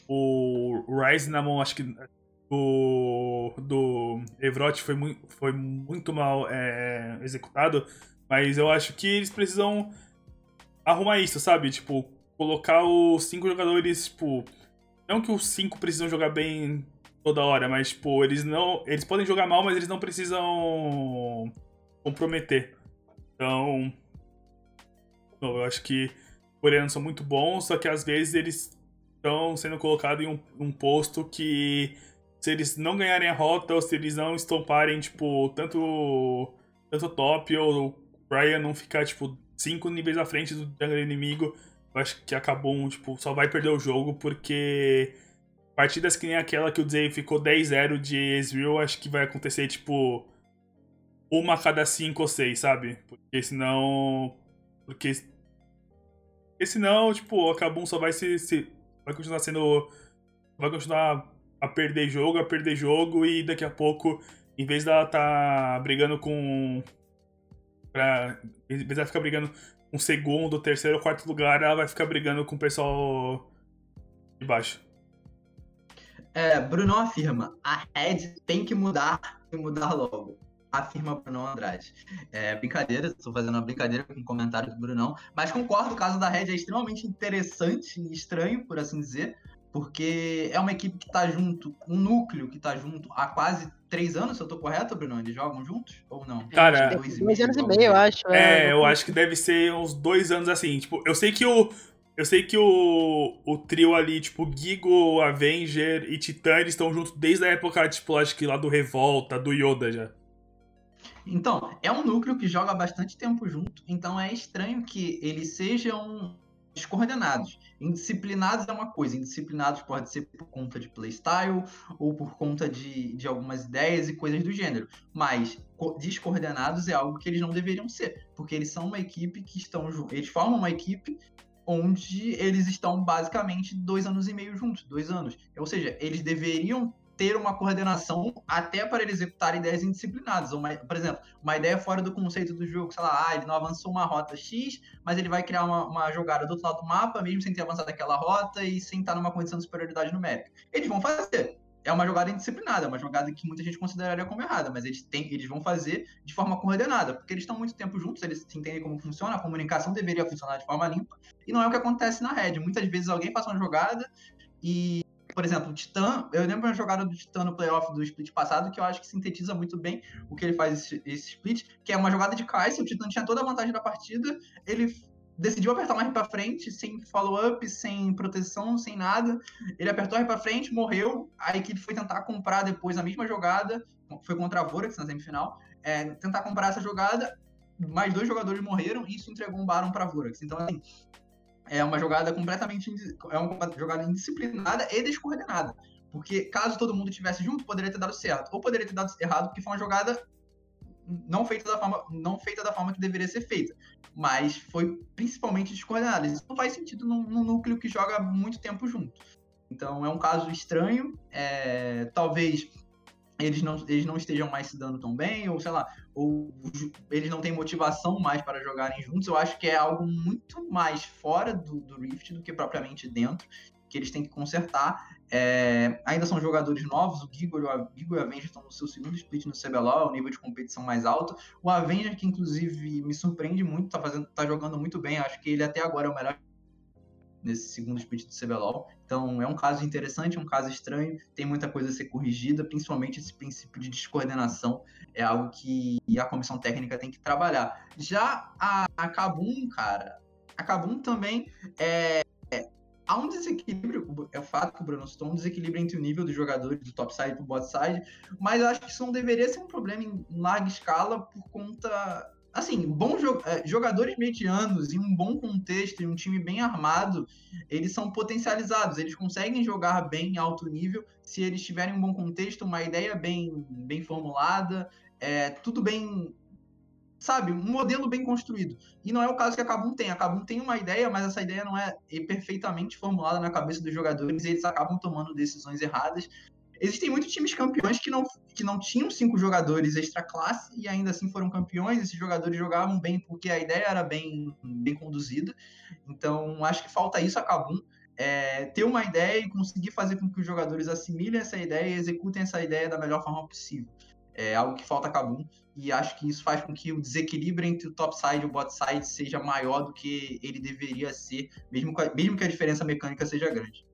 o Ryze na mão, acho que do, do Evrot foi, mu foi muito mal é, executado, mas eu acho que eles precisam arrumar isso, sabe? Tipo, colocar os cinco jogadores, tipo. Não que os cinco precisam jogar bem toda hora, mas, tipo, eles não. Eles podem jogar mal, mas eles não precisam comprometer. Então. Não, eu acho que os coreanos são muito bons, só que às vezes eles estão sendo colocados em um, um, posto que se eles não ganharem a rota ou se eles não estomparem, tipo, tanto, tanto top ou o Brian não ficar, tipo, cinco níveis à frente do jungle inimigo, eu acho que acabou, tipo, só vai perder o jogo porque partidas que nem aquela que o Zay ficou 10-0 de Ezreal, acho que vai acontecer, tipo, uma a cada 5 ou 6, sabe? Porque senão. Porque. Porque senão, tipo, a Kabum só vai se, se. Vai continuar sendo. Vai continuar a perder jogo, a perder jogo, e daqui a pouco, em vez dela tá brigando com. Pra, em vez dela ficar brigando com segundo, terceiro, quarto lugar, ela vai ficar brigando com o pessoal de baixo. É, Bruno afirma: a Red tem que mudar e mudar logo. Afirma Bruno Andrade. É brincadeira, estou fazendo uma brincadeira com o comentário do Brunão, mas concordo, o caso da Red é extremamente interessante e estranho, por assim dizer, porque é uma equipe que está junto, um núcleo que está junto há quase três anos, se eu estou correto, Bruno? Eles jogam juntos ou não? Cara, dois, dois anos e meio, eu acho. É, é eu acho que deve ser uns dois anos assim. Tipo, eu sei que o, eu sei que o, o trio ali, tipo, Gigo, Avenger e Titã, eles estão juntos desde a época, tipo, acho que lá do Revolta, do Yoda já. Então, é um núcleo que joga bastante tempo junto, então é estranho que eles sejam descoordenados. Indisciplinados é uma coisa, indisciplinados pode ser por conta de playstyle ou por conta de, de algumas ideias e coisas do gênero, mas descoordenados é algo que eles não deveriam ser, porque eles são uma equipe que estão eles formam uma equipe onde eles estão basicamente dois anos e meio juntos, dois anos. Ou seja, eles deveriam ter uma coordenação até para ele executar ideias indisciplinadas. Uma, por exemplo, uma ideia fora do conceito do jogo, sei lá, ah, ele não avançou uma rota X, mas ele vai criar uma, uma jogada do outro lado do mapa, mesmo sem ter avançado aquela rota e sem estar numa condição de superioridade numérica. Eles vão fazer é uma jogada indisciplinada, é uma jogada que muita gente consideraria como errada, mas eles, têm, eles vão fazer de forma coordenada, porque eles estão muito tempo juntos, eles entendem como funciona, a comunicação deveria funcionar de forma limpa, e não é o que acontece na Red. Muitas vezes alguém passa uma jogada e, por exemplo, o Titã, eu lembro uma jogada do Titã no playoff do split passado que eu acho que sintetiza muito bem o que ele faz esse, esse split, que é uma jogada de Kai'Sa, o Titã tinha toda a vantagem da partida, ele decidiu apertar mais para frente, sem follow-up, sem proteção, sem nada. Ele apertou mais para frente, morreu. A equipe foi tentar comprar depois a mesma jogada, foi contra a Vorax na semifinal. É, tentar comprar essa jogada, mais dois jogadores morreram e isso entregou um Baron para Vorax. Então, assim, é uma jogada completamente é uma jogada indisciplinada e descoordenada. Porque caso todo mundo tivesse junto, poderia ter dado certo. Ou poderia ter dado errado, porque foi uma jogada não feita da forma, não feita da forma que deveria ser feita, mas foi principalmente descoordenada. Isso não faz sentido num, num núcleo que joga muito tempo junto. Então é um caso estranho. É, talvez eles não, eles não estejam mais se dando tão bem, ou sei lá, ou eles não têm motivação mais para jogarem juntos. Eu acho que é algo muito mais fora do, do Rift do que propriamente dentro, que eles têm que consertar. É, ainda são jogadores novos, o Gigo, e o Avenger estão no seu segundo split no CBLOL, o nível de competição mais alto. O Avenger, que inclusive me surpreende muito, tá, fazendo, tá jogando muito bem, acho que ele até agora é o melhor nesse segundo split do CBLOL. Então é um caso interessante, um caso estranho, tem muita coisa a ser corrigida, principalmente esse princípio de descoordenação é algo que a comissão técnica tem que trabalhar. Já a, a Kabum, cara, a Kabum também é, há um desequilíbrio, é o fato que o Bruno citou, um desequilíbrio entre o nível dos jogadores do top side e do bot side, mas acho que isso não deveria ser um problema em larga escala por conta assim, bons é, jogadores medianos em um bom contexto, em um time bem armado, eles são potencializados, eles conseguem jogar bem em alto nível se eles tiverem um bom contexto, uma ideia bem, bem formulada, é, tudo bem, sabe, um modelo bem construído. E não é o caso que a Kabum tem. A Kabum tem uma ideia, mas essa ideia não é perfeitamente formulada na cabeça dos jogadores e eles acabam tomando decisões erradas Existem muitos times campeões que não, que não tinham cinco jogadores extra classe e ainda assim foram campeões. Esses jogadores jogavam bem porque a ideia era bem, bem conduzida. Então, acho que falta isso a Kabum. É, ter uma ideia e conseguir fazer com que os jogadores assimilem essa ideia e executem essa ideia da melhor forma possível. É algo que falta a Kabum e acho que isso faz com que o desequilíbrio entre o topside e o botside seja maior do que ele deveria ser, mesmo, mesmo que a diferença mecânica seja grande.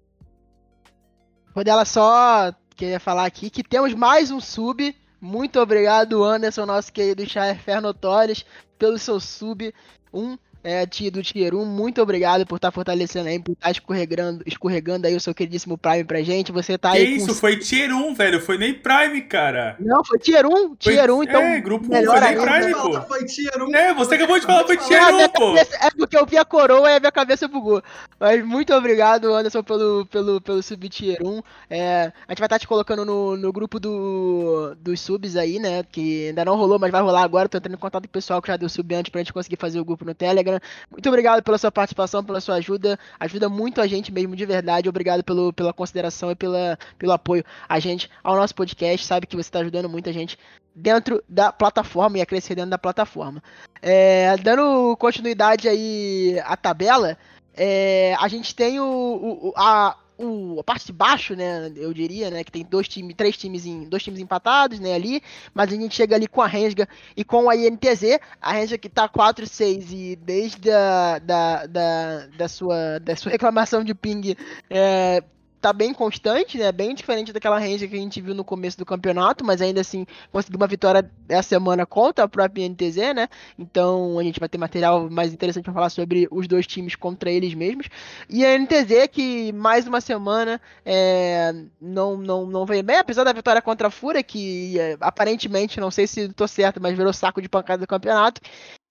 Rodela só queria falar aqui que temos mais um sub. Muito obrigado, Anderson, nosso querido Char Torres, pelo seu sub. Um é, do Tier 1, muito obrigado por estar tá fortalecendo aí, por estar tá escorregando, escorregando aí o seu queridíssimo Prime pra gente. Você tá que aí. isso, com... foi Tier 1, velho. Foi nem Prime, cara. Não, foi Tier 1, Tier 1, então. É, grupo 1, foi nem Prime, pô. Foi Tier 1. É, você acabou de falar, foi Tier 1, pô. é porque eu vi a coroa e a minha cabeça bugou. Mas muito obrigado, Anderson, pelo, pelo, pelo sub Tier 1. É, a gente vai estar tá te colocando no, no grupo do, dos subs aí, né? Que ainda não rolou, mas vai rolar agora. Tô entrando em contato com o pessoal que já deu sub antes pra gente conseguir fazer o grupo no Telegram. Muito obrigado pela sua participação, pela sua ajuda. Ajuda muito a gente mesmo, de verdade. Obrigado pelo, pela consideração e pela, pelo apoio a gente ao nosso podcast. Sabe que você está ajudando muita gente dentro da plataforma e a crescer dentro da plataforma. É, dando continuidade aí à tabela, é, a gente tem o, o, a, o, a parte de baixo, né, eu diria, né, que tem dois times, três times, em, dois times empatados, né, ali, mas a gente chega ali com a Rensga e com a INTZ, a Rensga que tá 4-6 e desde a, da, da, da, sua, da sua reclamação de ping é, tá bem constante, né? Bem diferente daquela range que a gente viu no começo do campeonato, mas ainda assim conseguiu uma vitória essa semana contra a própria NTZ, né? Então a gente vai ter material mais interessante para falar sobre os dois times contra eles mesmos. E a NTZ que mais uma semana é, não, não, não veio bem, apesar da vitória contra a Fúria, que é, aparentemente, não sei se tô certo, mas virou saco de pancada do campeonato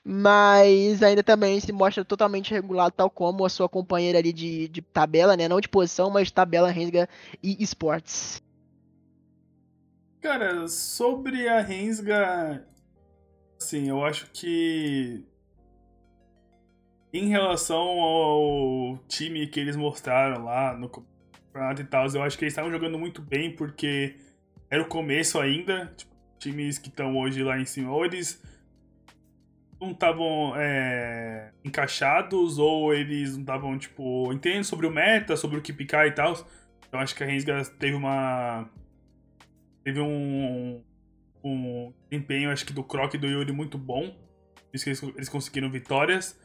mas ainda também se mostra totalmente regulado, tal como a sua companheira ali de, de tabela, né? Não de posição, mas de tabela Rensga e Esportes. Cara, sobre a Rensga, assim, eu acho que em relação ao time que eles mostraram lá no campeonato e tal, eu acho que eles estavam jogando muito bem porque era o começo ainda, tipo, times que estão hoje lá em cima, ou eles não estavam é, encaixados ou eles não estavam, tipo, entendendo sobre o meta, sobre o que picar e tal. Eu acho que a Rensga teve uma. Teve um. Um desempenho, acho que do Croc e do Yuri muito bom. Por isso que eles, eles conseguiram vitórias.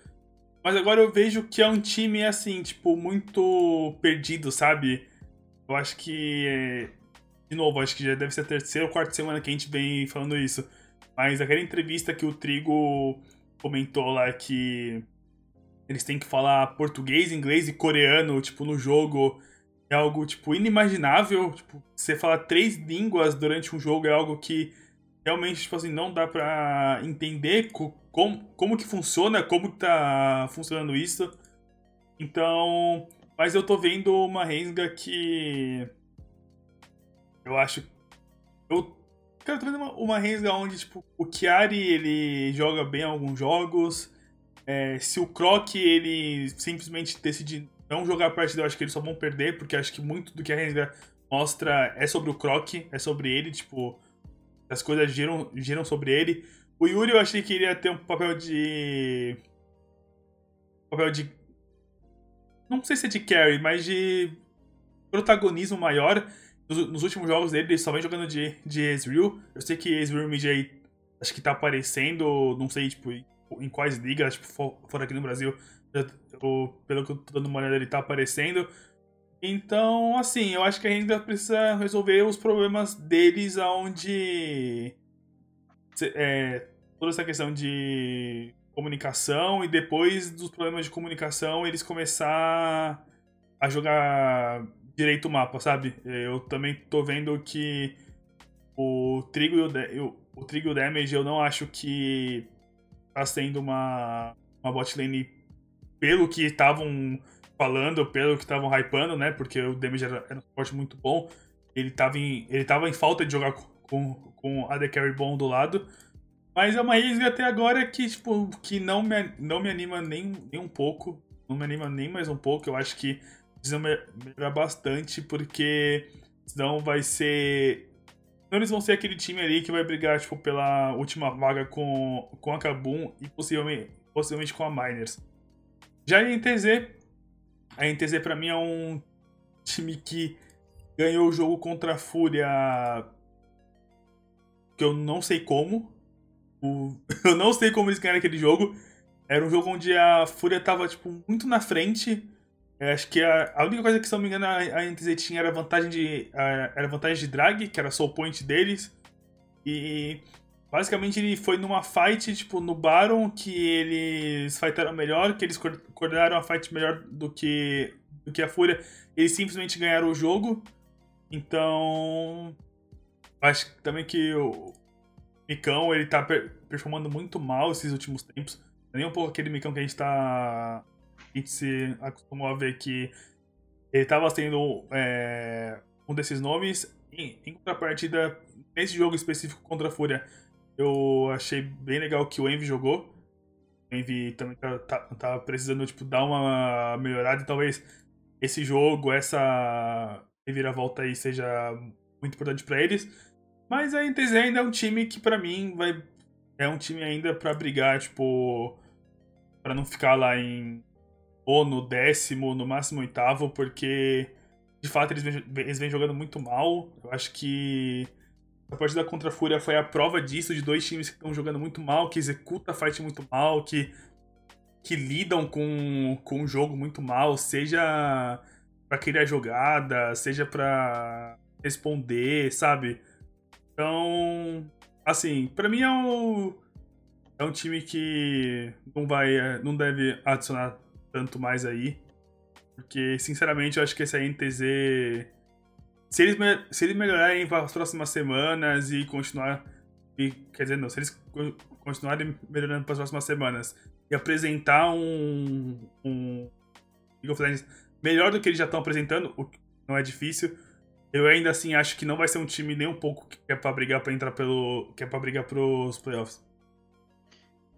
Mas agora eu vejo que é um time, assim, tipo, muito perdido, sabe? Eu acho que. De novo, acho que já deve ser a terceira ou quarta semana que a gente vem falando isso. Mas aquela entrevista que o Trigo comentou lá que eles têm que falar português, inglês e coreano, tipo, no jogo é algo, tipo, inimaginável. Tipo, você falar três línguas durante um jogo é algo que realmente, tipo assim, não dá pra entender como, como que funciona, como que tá funcionando isso. Então, mas eu tô vendo uma Rensga que eu acho eu Cara, tô uma, uma Rensga onde, tipo, o Chiari, ele joga bem alguns jogos. É, se o Croc, ele simplesmente decide não jogar a partida, eu acho que eles só vão perder, porque acho que muito do que a Rensga mostra é sobre o Croc, é sobre ele, tipo, as coisas giram, giram sobre ele. O Yuri eu achei que iria ter um papel de. papel de. Não sei se é de carry, mas de protagonismo maior nos, nos, últimos jogos dele, ele só vem jogando de, de Ezreal. Eu sei que Ezreal Mid aí, acho que tá aparecendo, não sei, tipo, em quais ligas, tipo, fora aqui no Brasil, eu, pelo que eu tô dando uma olhada, ele tá aparecendo. Então, assim, eu acho que a gente precisa resolver os problemas deles aonde é, toda essa questão de comunicação e depois dos problemas de comunicação eles começar a jogar direito o mapa, sabe? Eu também tô vendo que o Trigo e o, o, o Trigo Damage eu não acho que tá sendo uma, uma bot lane pelo que estavam falando, pelo que estavam hypando, né? Porque o damage era, era um suporte muito bom. Ele tava em, ele tava em falta de jogar com, com a The Carry bom do lado. Mas é uma Raze até agora que, tipo, que não me, não me anima nem, nem um pouco. Não me anima nem mais um pouco. Eu acho que precisa melhorar bastante, porque senão vai ser. Senão eles vão ser aquele time ali que vai brigar, tipo, pela última vaga com, com a Kabum e possivelmente, possivelmente com a Miners. Já a NTZ, a NTZ pra mim é um time que ganhou o jogo contra a Fúria que eu não sei como. Eu não sei como eles ganharam aquele jogo. Era um jogo onde a Fúria tava, tipo, muito na frente. Eu acho que a, a, única coisa que, se não me engano, a, a NTZ tinha era vantagem de. A, era vantagem de drag, que era soul point deles. E basicamente ele foi numa fight, tipo, no Baron, que eles fightaram melhor, que eles coordenaram a fight melhor do que, do que a Fúria. Eles simplesmente ganharam o jogo. Então. Acho também que o Micão, ele tá performando muito mal esses últimos tempos. Nem um pouco aquele Micão que a gente tá. A gente se acostumou a ver que ele tava sendo é, um desses nomes. Em, em contrapartida, nesse jogo específico contra a Fúria, eu achei bem legal que o Envy jogou. O Envy também tá, tá, tá precisando tipo, dar uma melhorada talvez esse jogo, essa reviravolta aí seja muito importante para eles. Mas a NTZ ainda é um time que para mim vai é um time ainda para brigar, tipo, para não ficar lá em ou no décimo, no máximo oitavo, porque de fato eles vêm, eles vêm jogando muito mal. Eu acho que a partida contra a Fúria foi a prova disso, de dois times que estão jogando muito mal, que executam a fight muito mal, que, que lidam com, com o jogo muito mal, seja para criar jogada, seja para responder, sabe? Então, assim, para mim é um, é um time que não vai, não deve adicionar tanto mais aí. Porque, sinceramente, eu acho que esse NTZ. Se eles, se eles melhorarem para as próximas semanas e continuar. E, quer dizer, não, se eles continuarem melhorando para as próximas semanas e apresentar um, um League of Legends melhor do que eles já estão apresentando, o que não é difícil, eu ainda assim acho que não vai ser um time nem um pouco que é para brigar para entrar pelo, que é para brigar pros playoffs.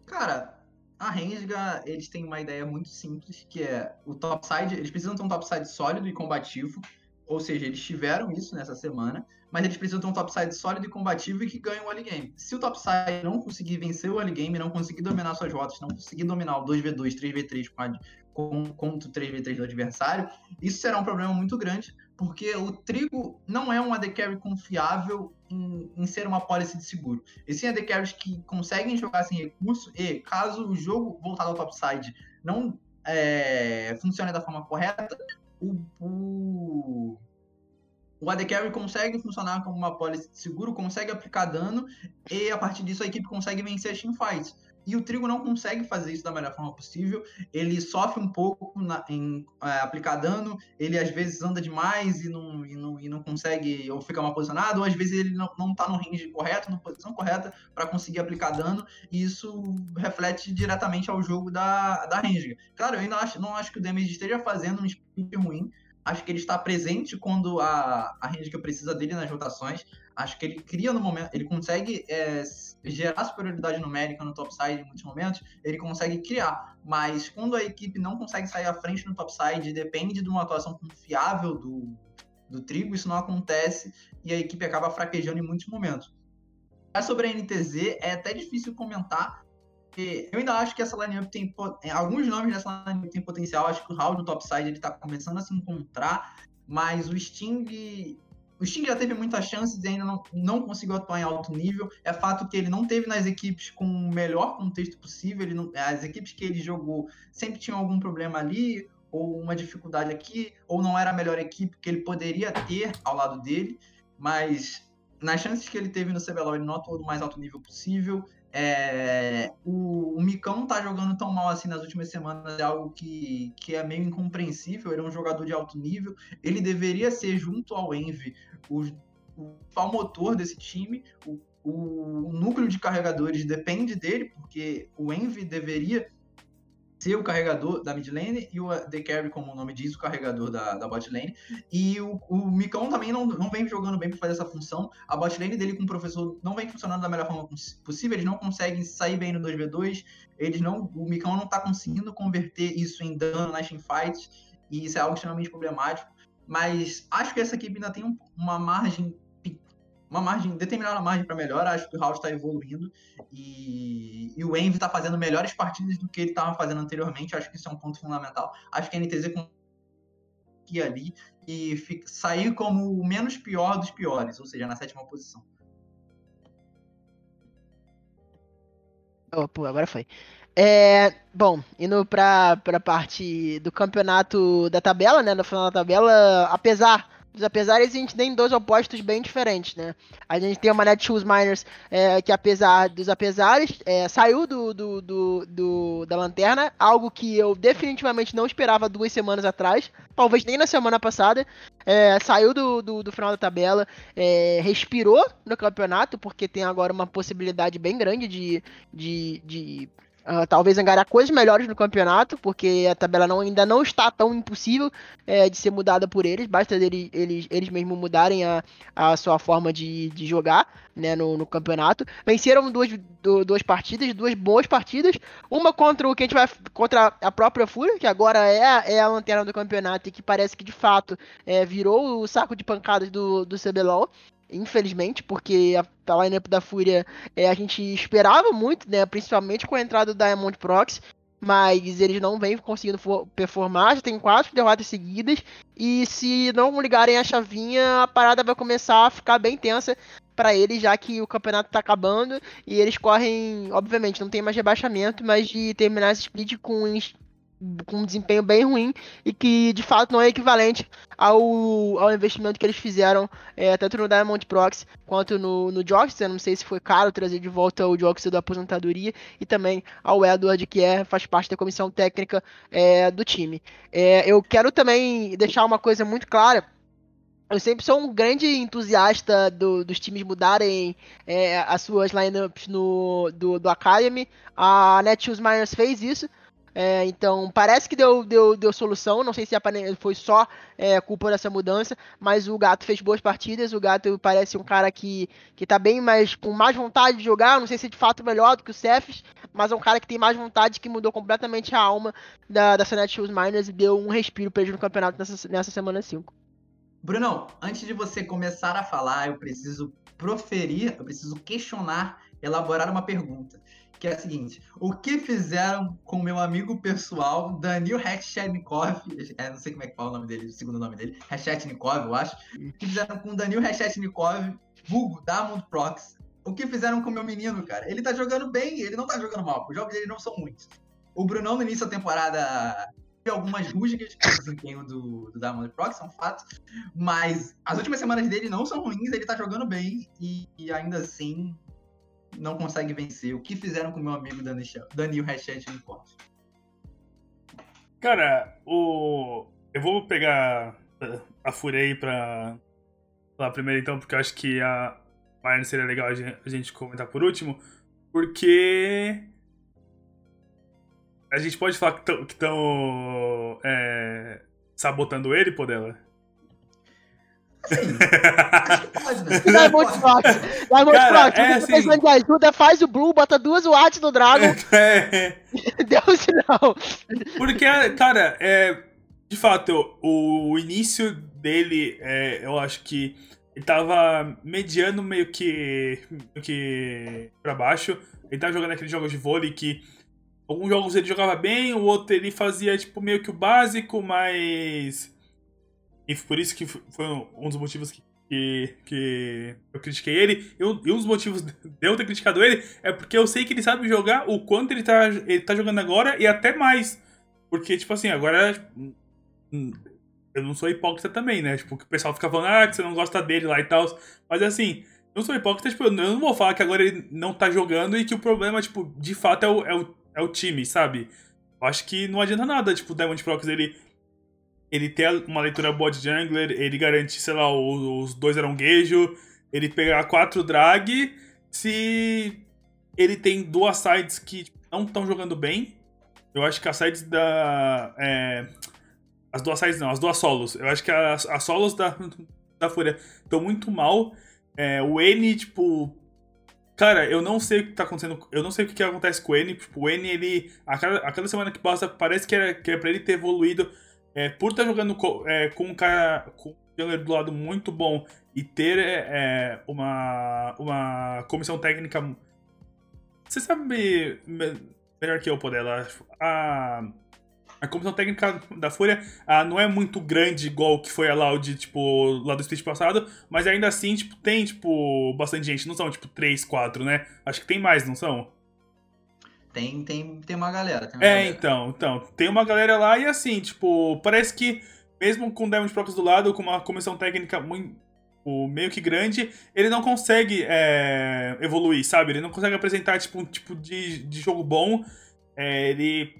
Cara, a Rensga, eles têm uma ideia muito simples, que é o topside, eles precisam ter um topside sólido e combativo, ou seja, eles tiveram isso nessa semana, mas eles precisam ter um topside sólido e combativo e que ganhe o early game. Se o topside não conseguir vencer o early game, não conseguir dominar suas rotas, não conseguir dominar o 2v2, 3v3 com, contra o 3v3 do adversário, isso será um problema muito grande, porque o trigo não é um AD Carry confiável em, em, ser uma policy de seguro. E sim AD Carries que conseguem jogar sem recurso e, caso o jogo voltado ao topside não é, funcione da forma correta, o, o, o AD Carry consegue funcionar como uma policy de seguro, consegue aplicar dano e, a partir disso, a equipe consegue vencer as teamfights. E o Trigo não consegue fazer isso da melhor forma possível. Ele sofre um pouco na, em é, aplicar dano, ele às vezes anda demais e não, e não, e não consegue, ou fica mal posicionado, ou às vezes ele não, não tá no range correto, na posição correta, para conseguir aplicar dano, e isso reflete diretamente ao jogo da, da range. Claro, eu ainda acho, não acho que o damage esteja fazendo um split ruim, acho que ele está presente quando a, a range precisa dele nas rotações. Acho que ele cria no momento, ele consegue é, gerar superioridade numérica no topside em muitos momentos, ele consegue criar. Mas quando a equipe não consegue sair à frente no topside, depende de uma atuação confiável do, do trigo, isso não acontece e a equipe acaba fraquejando em muitos momentos. Sobre a NTZ, é até difícil comentar, eu ainda acho que essa lineup tem. É, alguns nomes dessa lineup tem potencial. Acho que o Raul no topside ele tá começando a se encontrar, mas o Sting. O Sting já teve muitas chances e ainda não, não conseguiu atuar em alto nível. É fato que ele não teve nas equipes com o melhor contexto possível. Ele não, as equipes que ele jogou sempre tinham algum problema ali, ou uma dificuldade aqui, ou não era a melhor equipe que ele poderia ter ao lado dele. Mas nas chances que ele teve no CBLOL, ele não atuou do mais alto nível possível. É, o, o Micão tá jogando tão mal assim nas últimas semanas, é algo que, que é meio incompreensível. Ele é um jogador de alto nível. Ele deveria ser, junto ao Envy, o, o motor desse time, o o núcleo de carregadores depende dele, porque o Envy deveria ser o carregador da mid lane e o The Carry, como o nome diz, o carregador da, da bot lane. E o, o Micão também não, não vem jogando bem para fazer essa função. A bot lane dele com o professor não vem funcionando da melhor forma possível, eles não conseguem sair bem no 2v2, eles não, o Micão não está conseguindo converter isso em dano nas teamfights, e isso é algo extremamente problemático. Mas acho que essa equipe ainda tem um, uma margem uma margem, determinada margem para melhora. Acho que o House está evoluindo e, e, o Envy está fazendo melhores partidas do que ele estava fazendo anteriormente. Acho que isso é um ponto fundamental. Acho que a NTZ ir ali e fica, sair como o menos pior dos piores, ou seja, na sétima posição. Pô, agora foi. É, bom, indo para a parte do campeonato da tabela, né? No final da tabela, apesar dos apesares, a gente tem dois opostos bem diferentes, né? A gente tem uma Netshoes Miners é, que, apesar dos apesares, é, saiu do, do, do, do, da lanterna, algo que eu definitivamente não esperava duas semanas atrás, talvez nem na semana passada. É, saiu do, do, do, final da tabela, é, respirou no campeonato, porque tem agora uma possibilidade bem grande de, de, de Uh, talvez angariar coisas melhores no campeonato, porque a tabela não, ainda não está tão impossível é, de ser mudada por eles, basta eles, eles, eles mesmos mudarem a, a sua forma de, de jogar né, no, no campeonato. Venceram duas, duas partidas, duas boas partidas, uma contra o que a gente vai contra a própria Fúria, que agora é, é a lanterna do campeonato e que parece que de fato é, virou o saco de pancadas do, do CBLOL infelizmente, porque a, a lineup da Fúria é, a gente esperava muito, né? Principalmente com a entrada do Diamond Prox, mas eles não vêm conseguindo performar, já tem quatro derrotas seguidas, e se não ligarem a chavinha, a parada vai começar a ficar bem tensa para eles, já que o campeonato tá acabando e eles correm, obviamente, não tem mais rebaixamento, mas de terminar esse split com com um desempenho bem ruim e que de fato não é equivalente ao, ao investimento que eles fizeram é, tanto no Diamond Prox quanto no, no Jox. Eu não sei se foi caro trazer de volta o Jox da aposentadoria e também ao Edward, que é, faz parte da comissão técnica é, do time. É, eu quero também deixar uma coisa muito clara. Eu sempre sou um grande entusiasta do, dos times mudarem é, as suas lineups no, do, do Academy. A Netshoes Miners fez isso é, então, parece que deu, deu, deu solução. Não sei se foi só é, culpa dessa mudança, mas o Gato fez boas partidas. O Gato parece um cara que, que tá bem mais com mais vontade de jogar. Não sei se é de fato melhor do que o Cephas, mas é um cara que tem mais vontade, que mudou completamente a alma da, da Senate Shoes Miners e deu um respiro pra ele no campeonato nessa, nessa semana 5. Brunão, antes de você começar a falar, eu preciso proferir, eu preciso questionar, elaborar uma pergunta que é a seguinte: o que fizeram com meu amigo pessoal, Danil Rechetnikov, é, não sei como é que fala o nome dele, o segundo nome dele, Rechetnikov, eu acho. O que fizeram com Danil Rechetnikov, vulgo Diamond Prox? O que fizeram com meu menino, cara? Ele tá jogando bem, ele não tá jogando mal, os jogos dele não são muitos. O Brunão, no início da temporada, teve algumas rusgas com o desempenho do, do Diamond Prox, é um fato. Mas as últimas semanas dele não são ruins, ele tá jogando bem e, e ainda assim não consegue vencer. O que fizeram com meu amigo Danil Hachet no corte? Cara, o. Eu vou pegar a Fúria aí pra falar primeiro então, porque eu acho que a Bayern seria legal a gente comentar por último, porque a gente pode falar que estão é, sabotando ele, pô, dela? Assim, acho que pode, né? Diamond Prox. Diamond Prox, é assim... precisando de ajuda, faz o Blue, bota duas watts no Dragon. É. Deus não. Porque, cara, é, de fato, o, o início dele, é, eu acho que ele tava mediano meio que, meio que pra baixo. Ele tava jogando aqueles jogos de vôlei que alguns jogos ele jogava bem, o outro ele fazia tipo meio que o básico, mas e por isso que foi um dos motivos que, que, que eu critiquei ele. E um, dos motivos de eu ter criticado ele é porque eu sei que ele sabe jogar o quanto ele tá, ele tá jogando agora e até mais. Porque, tipo assim, agora. Hum, eu não sou hipócrita também, né? Tipo, o pessoal fica falando, ah, que você não gosta dele lá e tal. Mas assim, eu não sou hipócrita, tipo, eu não vou falar que agora ele não tá jogando e que o problema, tipo, de fato é o, é o, é o time, sabe? Eu acho que não adianta nada, tipo, o Diamond Prox ele ele ter uma leitura boa de jungler, ele garante, sei lá, os, dois aranguejo, ele pegar quatro drag se ele tem duas sides que não estão jogando bem. Eu acho que as sides da. É, as duas sides não, as duas solos. Eu acho que as, as solos da, da Fúria estão muito mal. É, o N, tipo. Cara, eu não sei o que tá acontecendo. Eu não sei o que, que acontece com o N. Tipo, o N, ele. A cada, a cada semana que passa, parece que é, que é pra ele ter evoluído. É, por estar tá jogando com, é, com um cara. Com um do lado muito bom e ter é, é, uma, uma comissão técnica. Você sabe melhor que eu, Podela. A a comissão técnica da Fúria ah, não é muito grande igual que foi a Loud, tipo, lá do Street passado, mas ainda assim, tipo, tem, tipo, bastante gente. Não são, tipo, 3, 4, né? Acho que tem mais, não são? Tem, tem, tem uma galera. Tem uma é, galera. então, então. Tem uma galera lá e assim, tipo, parece que mesmo com o Diamond Prox do lado, com uma comissão técnica muito meio que grande, ele não consegue é, evoluir, sabe? Ele não consegue apresentar tipo, um tipo de, de jogo bom. É, ele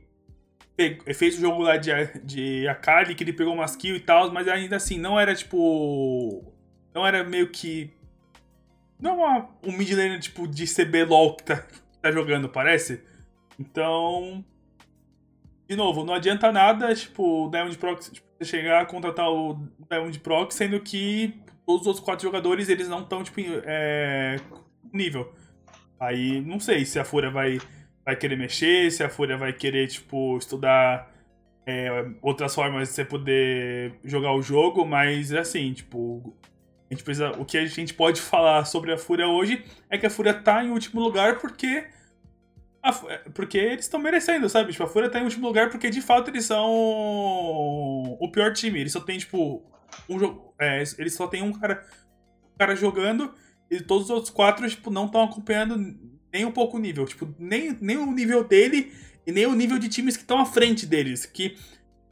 fez o jogo lá de, de Akali, que ele pegou umas kills e tal, mas ainda assim, não era tipo. Não era meio que. Não uma, um mid laner tipo de CB LOL que tá, que tá jogando, parece. Então. De novo, não adianta nada, tipo, o Diamond Prox tipo, chegar a contratar o Diamond Prox, sendo que todos os outros quatro jogadores eles não estão, tipo, é, nível. Aí não sei se a Fúria vai vai querer mexer, se a Fúria vai querer, tipo, estudar é, outras formas de você poder jogar o jogo, mas assim, tipo. A gente precisa, o que a gente pode falar sobre a Fúria hoje é que a Fúria tá em último lugar porque. A, porque eles estão merecendo, sabe? Tipo, a Fúria tá em último lugar porque de fato eles são o pior time. Eles só tem, tipo, um jogo. É, eles só tem um cara, um cara jogando e todos os outros quatro, tipo, não estão acompanhando nem um pouco o nível. Tipo, nem, nem o nível dele e nem o nível de times que estão à frente deles. Que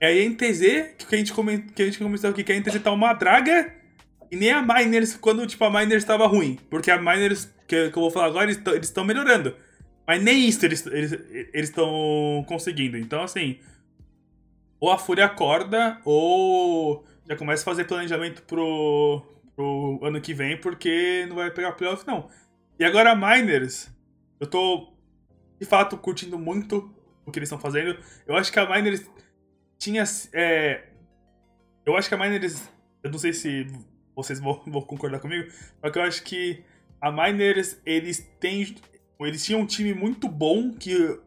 é a NTZ, que a gente, comentou, que a gente comentou aqui, que a NTZ tá uma draga, e nem a Miners, quando tipo, a Miners estava ruim. Porque a Miners, que, que eu vou falar agora, eles estão melhorando. Mas nem isso eles estão eles, conseguindo. Então, assim, ou a Fúria acorda, ou já começa a fazer planejamento pro, pro ano que vem, porque não vai pegar playoff, não. E agora Miners, eu tô, de fato, curtindo muito o que eles estão fazendo. Eu acho que a Miners tinha. É, eu acho que a Miners. Eu não sei se vocês vão, vão concordar comigo, mas eu acho que a Miners, eles têm. Eles tinham um time muito bom que,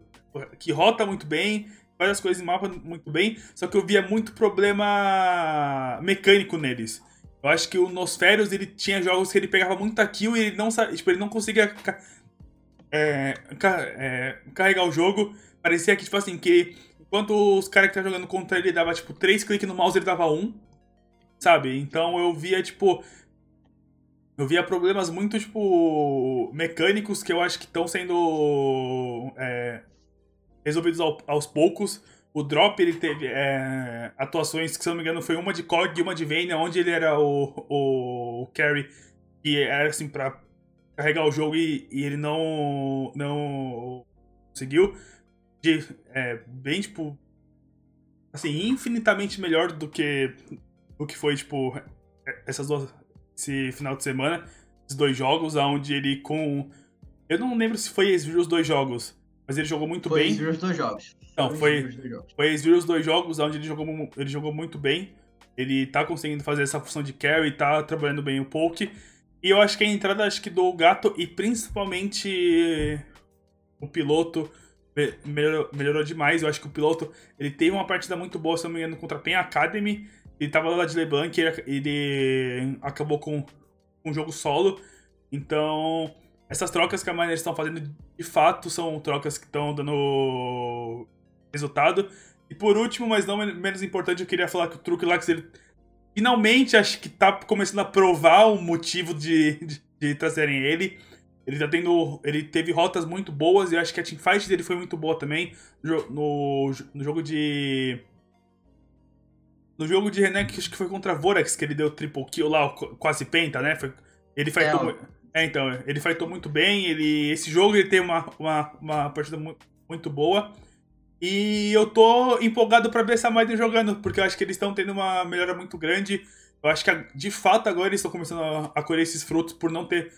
que rota muito bem, faz as coisas em mapa muito bem, só que eu via muito problema mecânico neles. Eu acho que o Nosferos, ele tinha jogos que ele pegava muita kill e ele não, tipo, ele não conseguia é, é, carregar o jogo. Parecia que, tipo assim, que enquanto os caras que estavam jogando contra ele dava, tipo, três cliques no mouse, ele dava um. Sabe? Então eu via, tipo. Eu via problemas muito, tipo, mecânicos que eu acho que estão sendo é, resolvidos ao, aos poucos. O Drop, ele teve é, atuações que, se não me engano, foi uma de COG e uma de Vayne, onde ele era o, o, o carry, que era, assim, pra carregar o jogo e, e ele não não conseguiu. De, é, bem, tipo, assim, infinitamente melhor do que o que foi, tipo, essas duas, esse final de semana, esses dois jogos, onde ele com... Eu não lembro se foi ex os dois jogos, mas ele jogou muito foi bem. Foi os dois jogos. Não, foi, foi ex os dois jogos, onde ele jogou, ele jogou muito bem. Ele tá conseguindo fazer essa função de carry, tá trabalhando bem o poke. E eu acho que a entrada acho que do gato e principalmente o piloto melhorou, melhorou, demais. Eu acho que o piloto ele teve uma partida muito boa, se não me engano, contra a Pen Academy. Ele tava lá de LeBlanc, ele, ele acabou com um jogo solo. Então, essas trocas que a Miners estão fazendo de fato são trocas que estão dando resultado. E por último, mas não menos importante, eu queria falar que o Truque Lax ele finalmente acho que tá começando a provar o motivo de, de, de, trazerem ele. Ele tá tendo. Ele teve rotas muito boas e acho que a teamfight dele foi muito boa também. No, no jogo de. No jogo de Renek, acho que foi contra Vorax, que ele deu triple kill lá, quase penta, né? Foi, ele fightou. É, é, então, ele fightou muito bem. Ele, esse jogo ele tem uma, uma, uma partida muito, muito boa. E eu tô empolgado para ver essa Maiden jogando, porque eu acho que eles estão tendo uma melhora muito grande. Eu acho que de fato agora eles estão começando a, colher esses frutos por não ter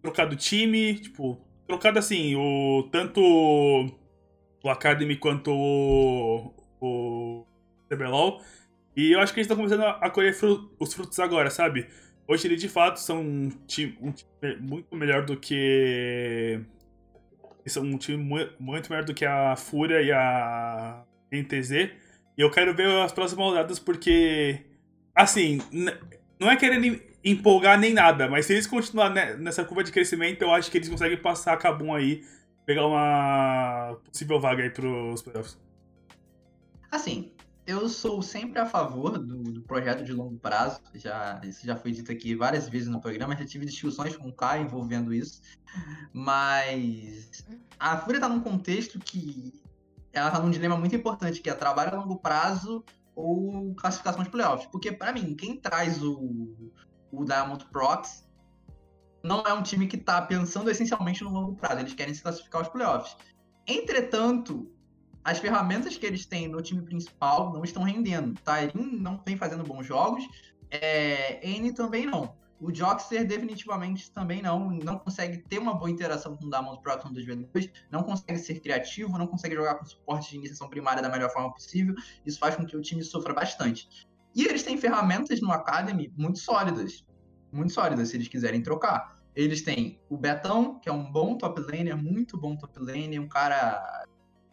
trocado time, tipo, trocado assim, o tanto o Academy quanto o, o CBLOL. E eu acho que eles estão começando a colher fru os frutos agora, sabe? Hoje eles de fato são um time, um time muito melhor do que. São um time muito melhor do que a Fúria e a NTZ. E eu quero ver as próximas rodadas porque. Assim, não é querendo empolgar nem nada, mas se eles continuarem nessa curva de crescimento, eu acho que eles conseguem passar a Kabum aí, pegar uma possível vaga aí pros playoffs. Assim, eu sou sempre a favor do, do, projeto de longo prazo. Já, isso já foi dito aqui várias vezes no programa. Já tive discussões com o Kai envolvendo isso. Mas a Fúria está num contexto que ela está num dilema muito importante, que é trabalho a longo prazo ou classificação de playoffs. Porque, para mim, quem traz o, o Diamond Prox não é um time que está pensando essencialmente no longo prazo. Eles querem se classificar aos playoffs. Entretanto, as ferramentas que eles têm no time principal não estão rendendo. Tyrin não vem fazendo bons jogos, é, N também não. O Joxer definitivamente também não, não consegue ter uma boa interação com o Damon Procton dos V2, não consegue ser criativo, não consegue jogar com suporte de iniciação primária da melhor forma possível. Isso faz com que o time sofra bastante. E eles têm ferramentas no Academy muito sólidas, muito sólidas se eles quiserem trocar. Eles têm o Betão, que é um bom top laner, muito bom top laner, um cara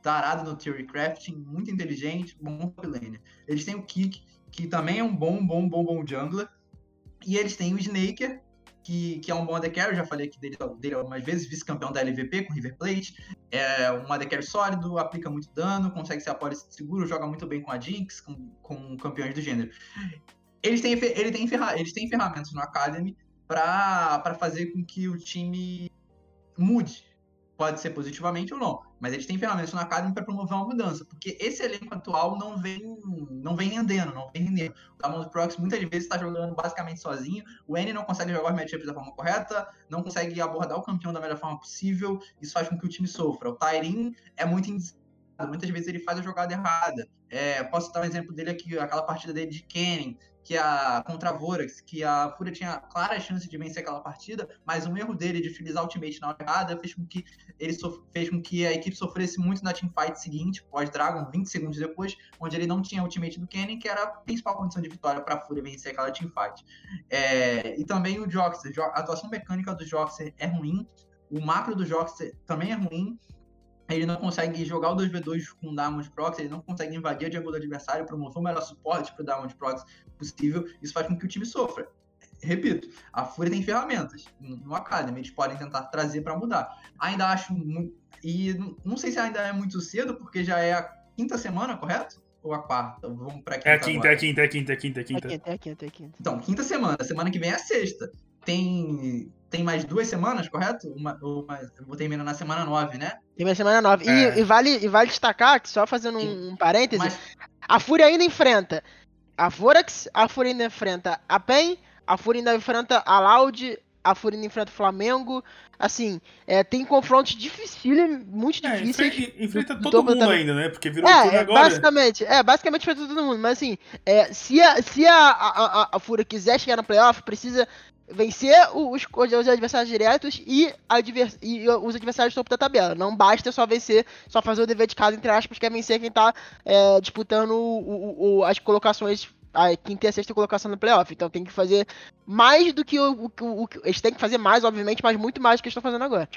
tarado no theory crafting, muito inteligente, bom laner. Eles têm o Kick, que também é um bom, bom, bom, bom jungler. E eles têm o Snaker, que, que é um bom AD Carry, já falei aqui dele, dele algumas vezes, vice-campeão da LVP com River Plate. É um AD Carry sólido, aplica muito dano, consegue ser a policy seguro, joga muito bem com a Jinx, com, com campeões do gênero. Eles têm, ele tem, eles têm ferramentas no Academy para fazer com que o time mude pode ser positivamente ou não, mas eles têm ferramentas na Academy para promover uma mudança, porque esse elenco atual não vem não vem rendendo, não vem rendendo. O Damon Prox muitas vezes está jogando basicamente sozinho, o N não consegue jogar os matchups da forma correta, não consegue abordar o campeão da melhor forma possível, isso faz com que o time sofra. O Tyrin é muito muitas vezes ele faz a jogada errada. É, posso dar um exemplo dele aqui, aquela partida dele de Kenning, que a contra Vorax, que a Fúria tinha clara chance de vencer aquela partida, mas um erro dele de utilizar o ultimate na hora errada fez com que ele fez com que a equipe sofresse muito na teamfight seguinte, pós-Dragon, 20 segundos depois, onde ele não tinha o ultimate do Kenny, que era a principal condição de vitória para a Fúria vencer aquela teamfight. É, e também o Joxer, a atuação mecânica do Joxer é ruim, o macro do Joxer também é ruim, ele não consegue jogar o 2v2 com o Diamond Prox, ele não consegue invadir a jungle do adversário, promover o melhor suporte para o Diamond Prox possível, isso faz com que o time sofra. Repito, a Fúria tem ferramentas no Academy, eles podem tentar trazer para mudar. Ainda acho muito. E não sei se ainda é muito cedo, porque já é a quinta semana, correto? Ou a quarta? Vamos pra quinta. É a quinta, é a quinta, é a quinta, é a quinta, é a quinta. É a quinta, é a quinta. Então, quinta semana. Semana que vem é a sexta. Tem tem mais duas semanas, correto? Uma, uma, vou terminar na semana 9, né? Tem na semana 9. É. E, e, vale, e vale destacar, que só fazendo um, um parêntese, Mas... a Fúria ainda enfrenta a Vorax, a Fúria ainda enfrenta a PEN, a Fúria ainda enfrenta a Loud, a Fúria ainda enfrenta o Flamengo. Assim, é, tem confrontos difíceis, muito é, difíceis. Enfrenta, enfrenta todo mundo também. ainda, né? Porque virou é, é, agora. Basicamente, é, basicamente enfrenta todo mundo. Mas assim, é, se, a, se a, a, a, a Fúria quiser chegar no playoff, precisa vencer os, os adversários diretos e, advers, e, os adversários do topo da tabela. Não basta só vencer, só fazer o dever de casa, entre aspas, que é vencer quem tá é, disputando o, o, as colocações, a quinta e a sexta colocação no playoff. Então tem que fazer mais do que o, o, o Eles têm que fazer mais, obviamente, mas muito mais do que estão fazendo agora.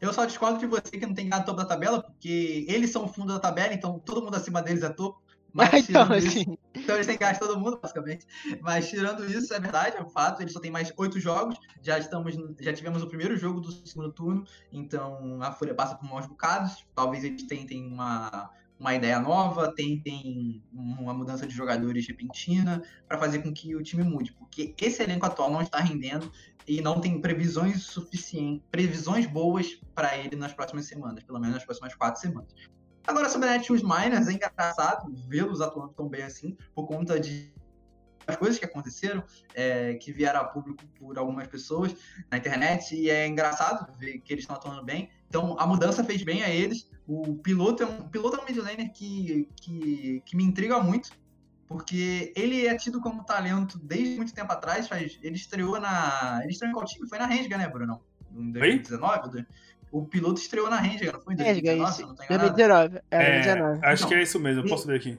Eu só discordo de você que não tem nada topo da tabela, porque eles são o fundo da tabela, então todo mundo acima deles é topo. Mas então, assim... isso, então eles têm que gastar todo mundo, basicamente. Mas tirando isso, é verdade, é um fato. Eles só têm mais oito jogos. Já estamos, já tivemos o primeiro jogo do segundo turno. Então a Fúria passa por maus bocados. Talvez eles tentem uma, uma ideia nova, tentem uma mudança de jogadores repentina para fazer com que o time mude, porque esse elenco atual não está rendendo e não tem previsões suficientes, previsões boas para ele nas próximas semanas, pelo menos nas próximas quatro semanas. Agora, sobre a Netshoes Miners, é engraçado vê-los atuando tão bem assim, por conta de as coisas que aconteceram, é, que vieram a público por algumas pessoas na internet, e é engraçado ver que eles estão atuando bem. Então, a mudança fez bem a eles. O piloto é um, o piloto é um mid laner que, que, que me intriga muito, porque ele é tido como talento desde muito tempo atrás. Faz, ele estreou na. Ele estreou em qual time? Foi na Renga, né, Bruno? Em 2019? O piloto estreou na Renga, não foi em 2019? Renga, não 2019. É, é, 2019. Acho então, que é isso mesmo, eu posso ver aqui.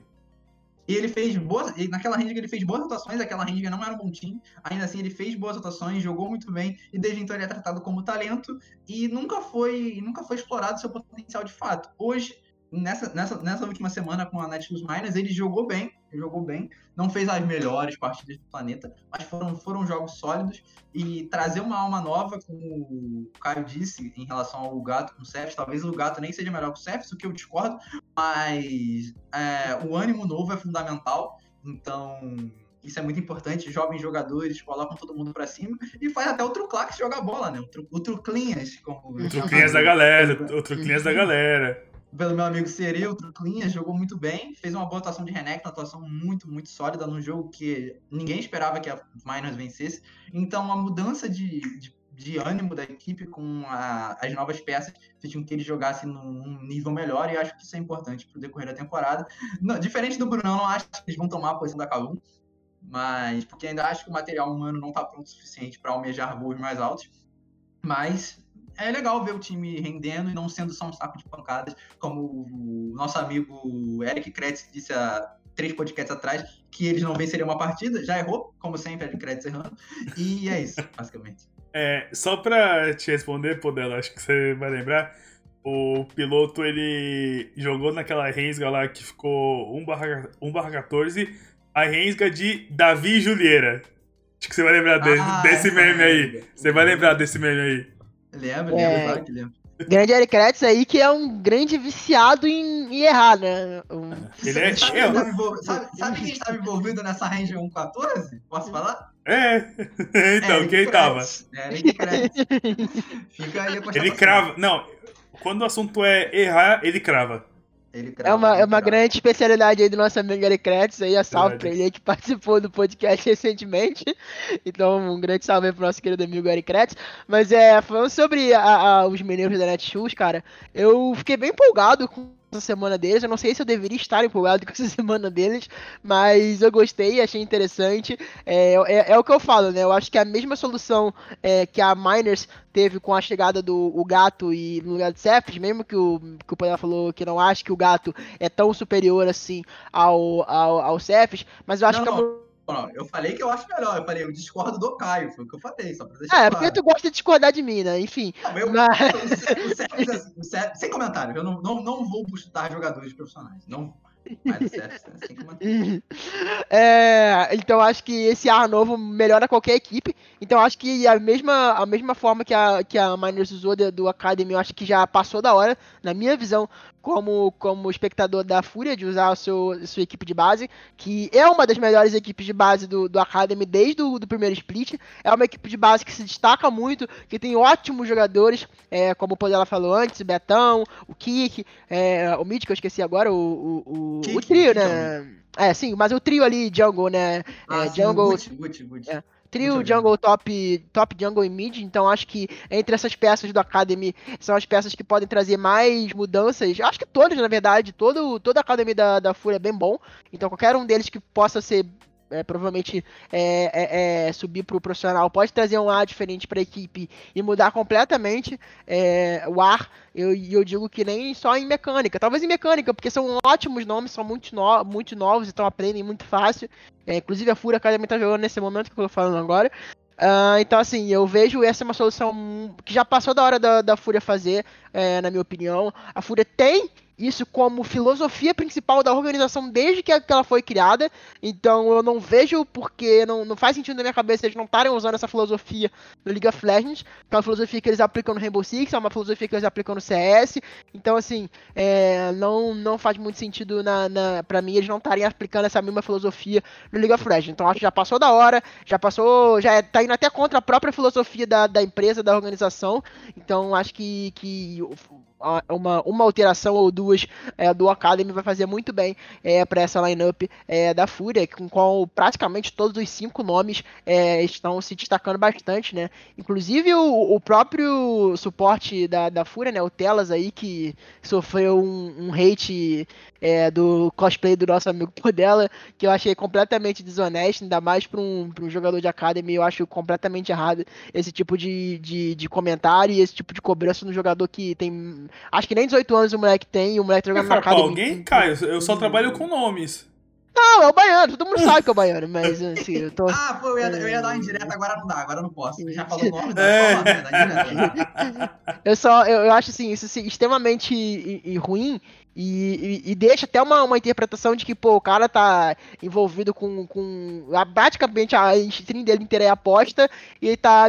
E ele fez boas. Naquela range ele fez boas atuações, aquela range não era um bom time. Ainda assim, ele fez boas atuações, jogou muito bem, e desde então ele é tratado como talento e nunca foi, nunca foi explorado seu potencial de fato. Hoje, nessa, nessa, nessa última semana com a Netshoes Miners, ele jogou bem, ele jogou bem, não fez as melhores partidas do planeta, mas foram, foram jogos sólidos e trazer uma alma nova, como o Caio disse, em relação ao Gato com o Cephas, talvez o Gato nem seja melhor que o Cephas, o que eu discordo, mas é, o ânimo novo é fundamental, então isso é muito importante. Jovens jogadores colocam todo mundo para cima e faz até o Truclax jogar bola, né? O, tru, o Truclinhas, como. O Truclinhas da galera, o Truclinhas da galera pelo meu amigo Seri, o Truclinha, jogou muito bem, fez uma boa atuação de Renek, uma atuação muito, muito sólida num jogo que ninguém esperava que a Miners vencesse. Então, uma mudança de, de, de ânimo da equipe com a, as novas peças fez com que eles jogassem num nível melhor e acho que isso é importante para o decorrer da temporada. Não, diferente do Brunão, não acho que eles vão tomar a posição da Calum, mas porque ainda acho que o material humano não está pronto o suficiente para almejar voos mais altos. Mas é legal ver o time rendendo e não sendo só um saco de pancadas, como o nosso amigo Eric Kretz disse há três podcasts atrás, que eles não venceriam uma partida. Já errou, como sempre, Eric Kretz errando. E é isso, basicamente. É, só pra te responder, Podela, acho que você vai lembrar. O piloto ele jogou naquela rensga lá que ficou 1/14, a rensga de Davi Julieira. Acho que você vai lembrar de, ah, desse meme aí. Você vai lembrar desse meme aí. Lembra, lembra, é... claro que lembra. Grande Eric Kretz aí, que é um grande viciado em, em errar, né? Um... Ele é sabe, envolvido, sabe, sabe, quem estava envolvido nessa range 114? Posso falar? É. então, Eric quem tava? Eric Kretz. Fica aí a Ele crava. Não, quando o assunto é errar, ele crava. É uma, é uma grande especialidade aí do nosso amigo Eric Kretz aí, a salve pra ele aí que participou do podcast recentemente. Então, um grande salve aí pro nosso querido amigo Eric Kretz. Mas é, falando sobre a, a, os meninos da Netshoes, cara, eu fiquei bem empolgado com essa semana deles. Eu não sei se eu deveria estar empolgado com essa semana deles, mas eu gostei, achei interessante. É, é, é o que eu falo, né? Eu acho que a mesma solução é, que a Miners teve com a chegada do o Gato e no lugar de Cephas, mesmo que o, que o Panela falou que não acha que o Gato é tão superior assim ao, ao, ao Cephas, mas eu acho não, que a não, eu falei que eu acho melhor. Eu falei, eu discordo do Caio, foi o que eu falei, só pra deixar É, claro. porque tu gosta de discordar de mim, né? Enfim. Não, eu, mas... o, o, o, sem comentário, eu não, não, não vou buscar jogadores profissionais. Não é, então acho que esse ar novo melhora qualquer equipe. Então acho que a mesma, a mesma forma que a, que a Miners usou de, do Academy, eu acho que já passou da hora, na minha visão, como, como espectador da Fúria, de usar a seu, sua equipe de base, que é uma das melhores equipes de base do, do Academy desde o do primeiro split. É uma equipe de base que se destaca muito, que tem ótimos jogadores, é, como o Podela falou antes, o Betão, o Kik, é, o Mid, que eu esqueci agora, o, o o, trio, né? É, sim, mas o trio ali, Jungle, né? Ah, é, sim, jungle. Good, good, good. É. Trio Jungle top, top Jungle e Mid, então acho que entre essas peças do Academy são as peças que podem trazer mais mudanças. Acho que todas, na verdade, todo, toda a Academy da, da Fúria é bem bom. Então qualquer um deles que possa ser é, provavelmente é, é, é subir para o profissional pode trazer um ar diferente para a equipe e mudar completamente é, o ar. E eu, eu, digo que nem só em mecânica, talvez em mecânica, porque são ótimos nomes, são muito, no, muito novos, então aprendem muito fácil. É, inclusive a Fúria Academy está jogando nesse momento que eu estou falando agora. Uh, então, assim, eu vejo essa é uma solução que já passou da hora da, da Fúria fazer, na minha opinião. A Fúria tem isso como filosofia principal da organização desde que ela foi criada. Então eu não vejo porque não, não faz sentido na minha cabeça eles não estarem usando essa filosofia no League of Legends, que é uma filosofia que eles aplicam no Rainbow Six, é uma filosofia que eles aplicam no CS. Então, assim, é, não, não faz muito sentido na, na, pra mim eles não estarem aplicando essa mesma filosofia no League of Legends. Então acho que já passou da hora, já passou, já está indo até contra a própria filosofia da, da empresa, da organização. Então acho que, que uma, uma alteração ou duas é, do Academy vai fazer muito bem é, para essa lineup é, da Fúria, com qual praticamente todos os cinco nomes é, estão se destacando bastante, né? Inclusive o, o próprio suporte da, da Fúria, né? O Telas aí, que sofreu um, um hate é, do cosplay do nosso amigo Podela, que eu achei completamente desonesto, ainda mais para um, um jogador de Academy, eu acho completamente errado esse tipo de, de, de comentário e esse tipo de cobrança no jogador que tem. Acho que nem 18 anos o moleque tem, e o moleque tá jogando na Academy. alguém, Caio, eu só trabalho com nomes. Não, é o baiano, todo mundo sabe que é o baiano, mas assim, eu tô. ah, pô, eu ia, eu ia dar uma indireta, agora não dá, agora não posso. Já falou o nome, é. Falar, eu só, eu, eu acho assim, isso assim, extremamente e, e ruim e, e, e, deixa até uma, uma interpretação de que, pô, o cara tá envolvido com. com a, praticamente a stream dele inteira é aposta e ele tá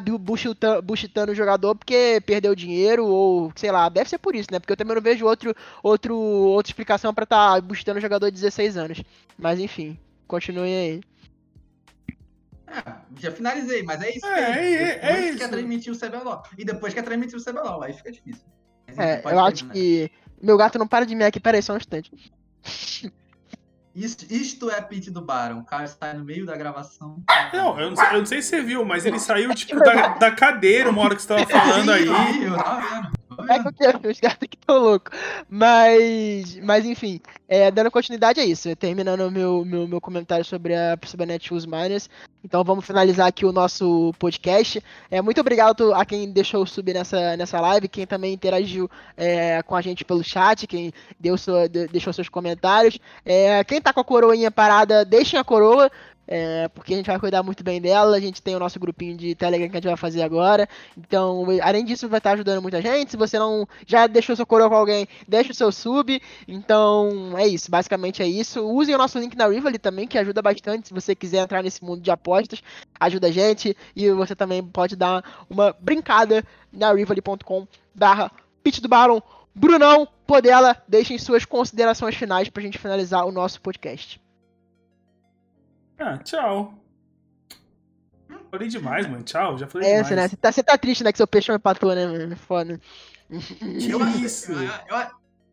buchitando o jogador porque perdeu dinheiro ou sei lá, deve ser por isso, né? Porque eu também não vejo outro, outro, outra explicação pra tá buchitando o jogador de 16 anos. Mas enfim, continue aí. É, já finalizei, mas é isso. É, é, é, é isso. quer transmitir o CBLOL. E depois quer transmitir o CBLOL, aí fica difícil. Mas, é, eu acho que meu gato não para de me aqui, peraí, só um instante. Isto, isto é pit do Baron. O cara está no meio da gravação. Não, eu não, sei, eu não sei se você viu, mas ele saiu, tipo, da, da cadeira uma hora que você tava falando aí. Eu tava vendo. É porque os gatos que estão loucos. Mas, mas enfim, é, dando continuidade a isso, terminando o meu, meu, meu comentário sobre a, a Netshoes Miners. Então vamos finalizar aqui o nosso podcast. É, muito obrigado a quem deixou subir nessa, nessa live, quem também interagiu é, com a gente pelo chat, quem deu sua, deixou seus comentários. É, quem tá com a coroinha parada, deixem a coroa é, porque a gente vai cuidar muito bem dela. A gente tem o nosso grupinho de Telegram que a gente vai fazer agora. Então, além disso, vai estar ajudando muita gente. Se você não já deixou seu coroa com alguém, deixa o seu sub. Então, é isso. Basicamente é isso. Usem o nosso link na Rivali também, que ajuda bastante. Se você quiser entrar nesse mundo de apostas, ajuda a gente. E você também pode dar uma brincada na rivali.com barra pitch do Baron. Brunão, Podela, deixem suas considerações finais pra gente finalizar o nosso podcast. Ah, tchau. Falei demais, mano. Tchau, já falei é, demais. Né? Você tá, você tá triste, né? Que seu peixe é patrão, né, mano? Foda. Eu, Isso. Eu, eu,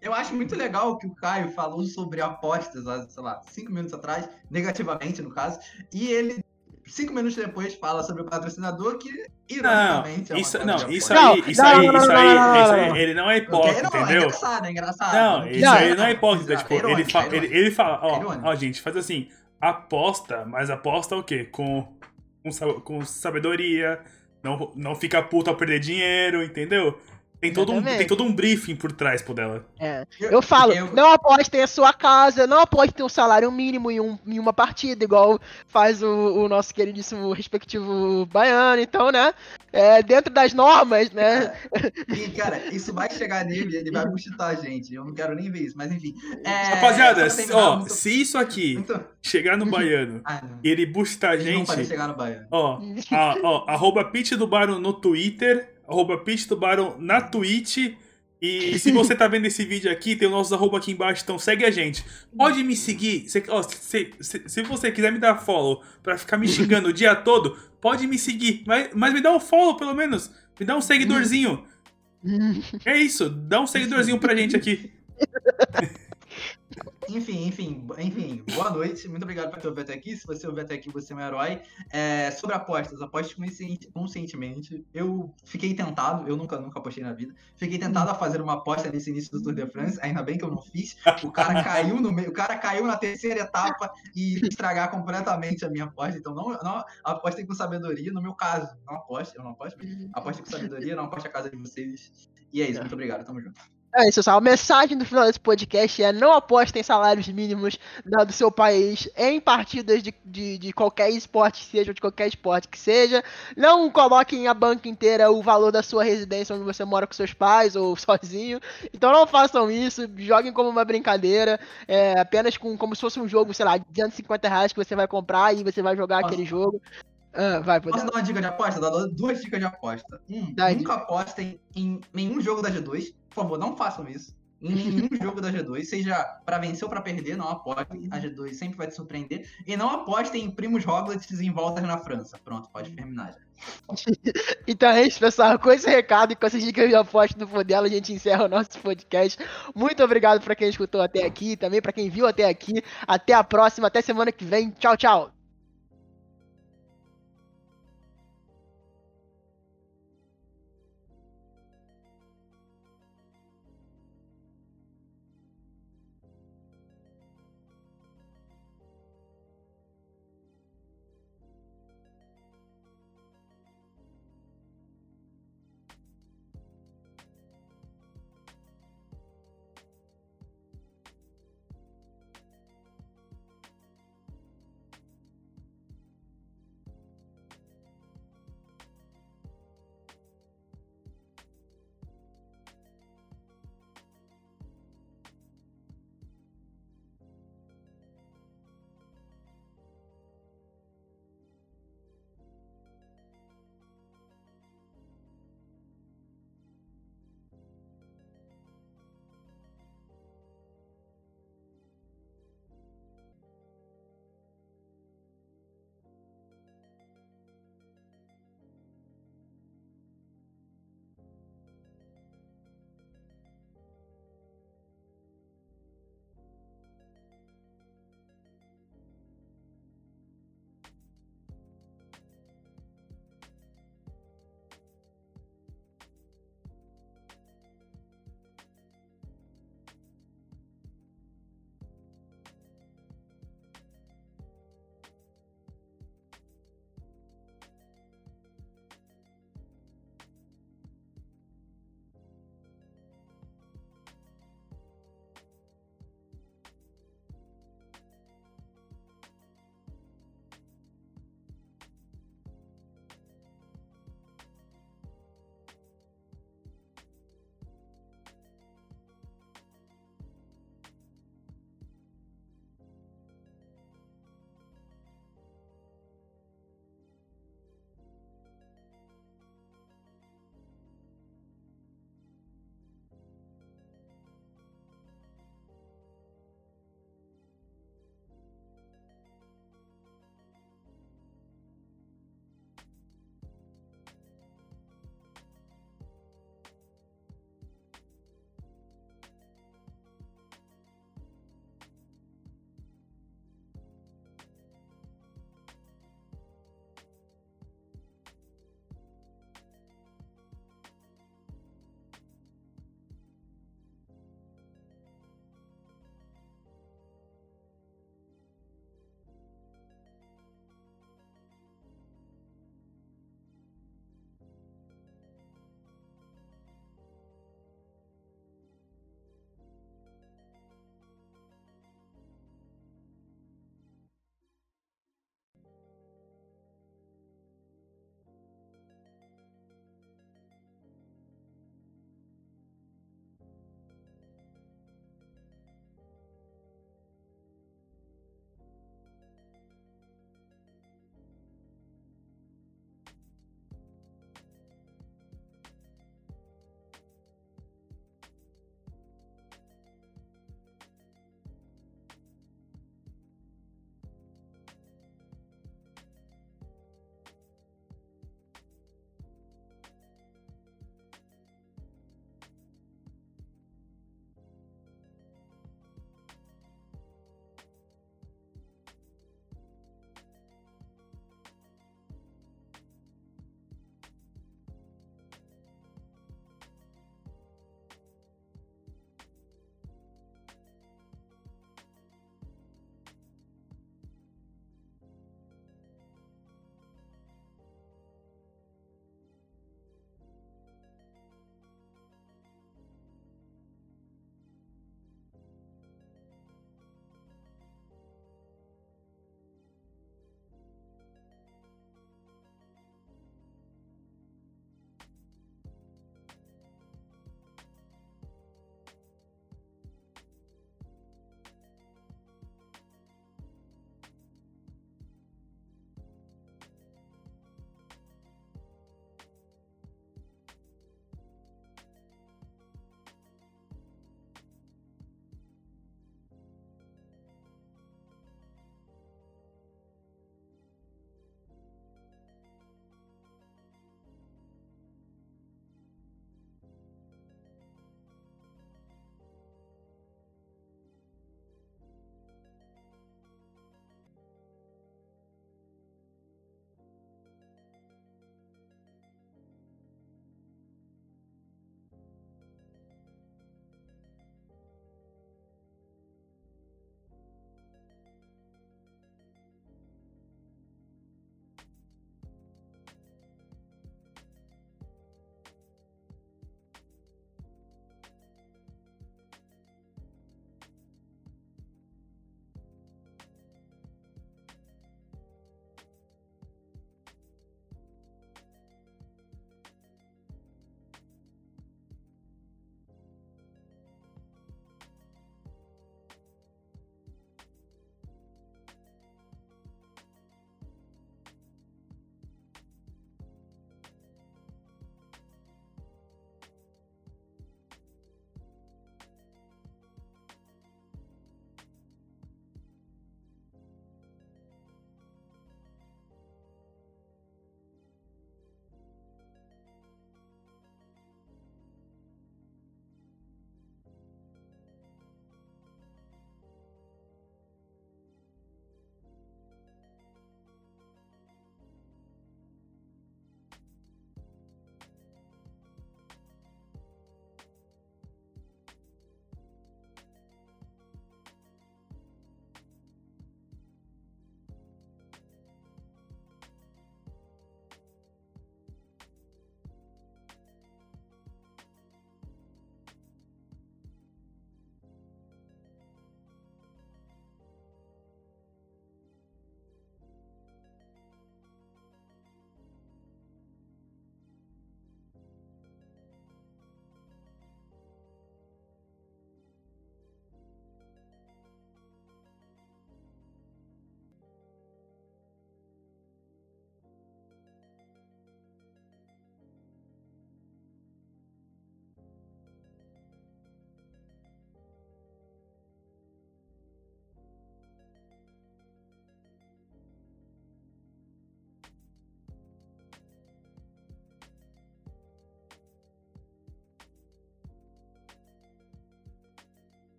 eu, acho muito legal que o Caio falou sobre apostas, sei lá, cinco minutos atrás, negativamente, no caso, e ele, cinco minutos depois, fala sobre o patrocinador que, ironicamente, não, é isso, não, isso aí, isso aí, isso aí, isso aí, ele não é hipócrita, não, entendeu? É engraçado, é engraçado. Não, isso aí não é hipócrita, tipo, ele, fala, ele, ele fala, ó, ó, gente, faz assim, aposta, mas aposta o quê? Com, com, com sabedoria, não, não fica puto ao perder dinheiro, entendeu? Tem todo, um, tem todo um briefing por trás por dela. É. Eu falo, eu... não apostem a sua casa, não apostem um salário mínimo em, um, em uma partida, igual faz o, o, nosso queridíssimo respectivo baiano, então, né? É, dentro das normas, né? E, cara, isso vai chegar nele, ele vai buchitar a gente. Eu não quero nem ver isso, mas enfim. É, Rapaziada, ó, muito... se isso aqui muito... chegar no baiano ah, e ele buchitar a gente. Não pode chegar no baiano. Ó, a, ó, arroba pitch do Baro no Twitter arroba Tubarão na Twitch. E se você tá vendo esse vídeo aqui, tem o nosso arroba aqui embaixo, então segue a gente. Pode me seguir, se, ó, se, se, se, você quiser me dar follow pra ficar me xingando o dia todo, pode me seguir. Mas, mas me dá um follow pelo menos. Me dá um seguidorzinho. É isso, dá um seguidorzinho pra gente aqui. Enfim, enfim, enfim, boa noite. Muito obrigado por ter ouvido até aqui. Se você ouviu até aqui, você é um herói. É, sobre apostas, aposte conscientemente. Eu fiquei tentado, eu nunca, nunca apostei na vida. Fiquei tentado a fazer uma aposta nesse início do Tour de France. Ainda bem que eu não fiz. O cara caiu no meio, o cara caiu na terceira etapa e estragar completamente a minha aposta. Então não, não apostem com sabedoria. No meu caso, não aposte, eu não aposto. Apostem com sabedoria, não aposte a casa de vocês. E é isso, muito obrigado, tamo junto. É isso, A mensagem do final desse podcast é não apostem salários mínimos do seu país em partidas de, de, de, qualquer esporte que seja, de qualquer esporte que seja. Não coloquem a banca inteira o valor da sua residência onde você mora com seus pais ou sozinho. Então não façam isso, joguem como uma brincadeira, é, apenas com, como se fosse um jogo, sei lá, de 250 reais que você vai comprar e você vai jogar Nossa. aquele jogo. Ah, vai, Posso dar uma dica de aposta? Dar duas dicas de aposta. Um, nunca apostem em nenhum jogo da G2. Por favor, não façam isso. em nenhum jogo da G2, seja para vencer ou para perder, não apostem. A G2 sempre vai te surpreender. E não apostem em primos Roglets em voltas na França. Pronto, pode terminar já. então é isso, pessoal. Com esse recado e com essa dica de aposta no dela, a gente encerra o nosso podcast. Muito obrigado para quem escutou até aqui, também para quem viu até aqui. Até a próxima, até semana que vem. Tchau, tchau.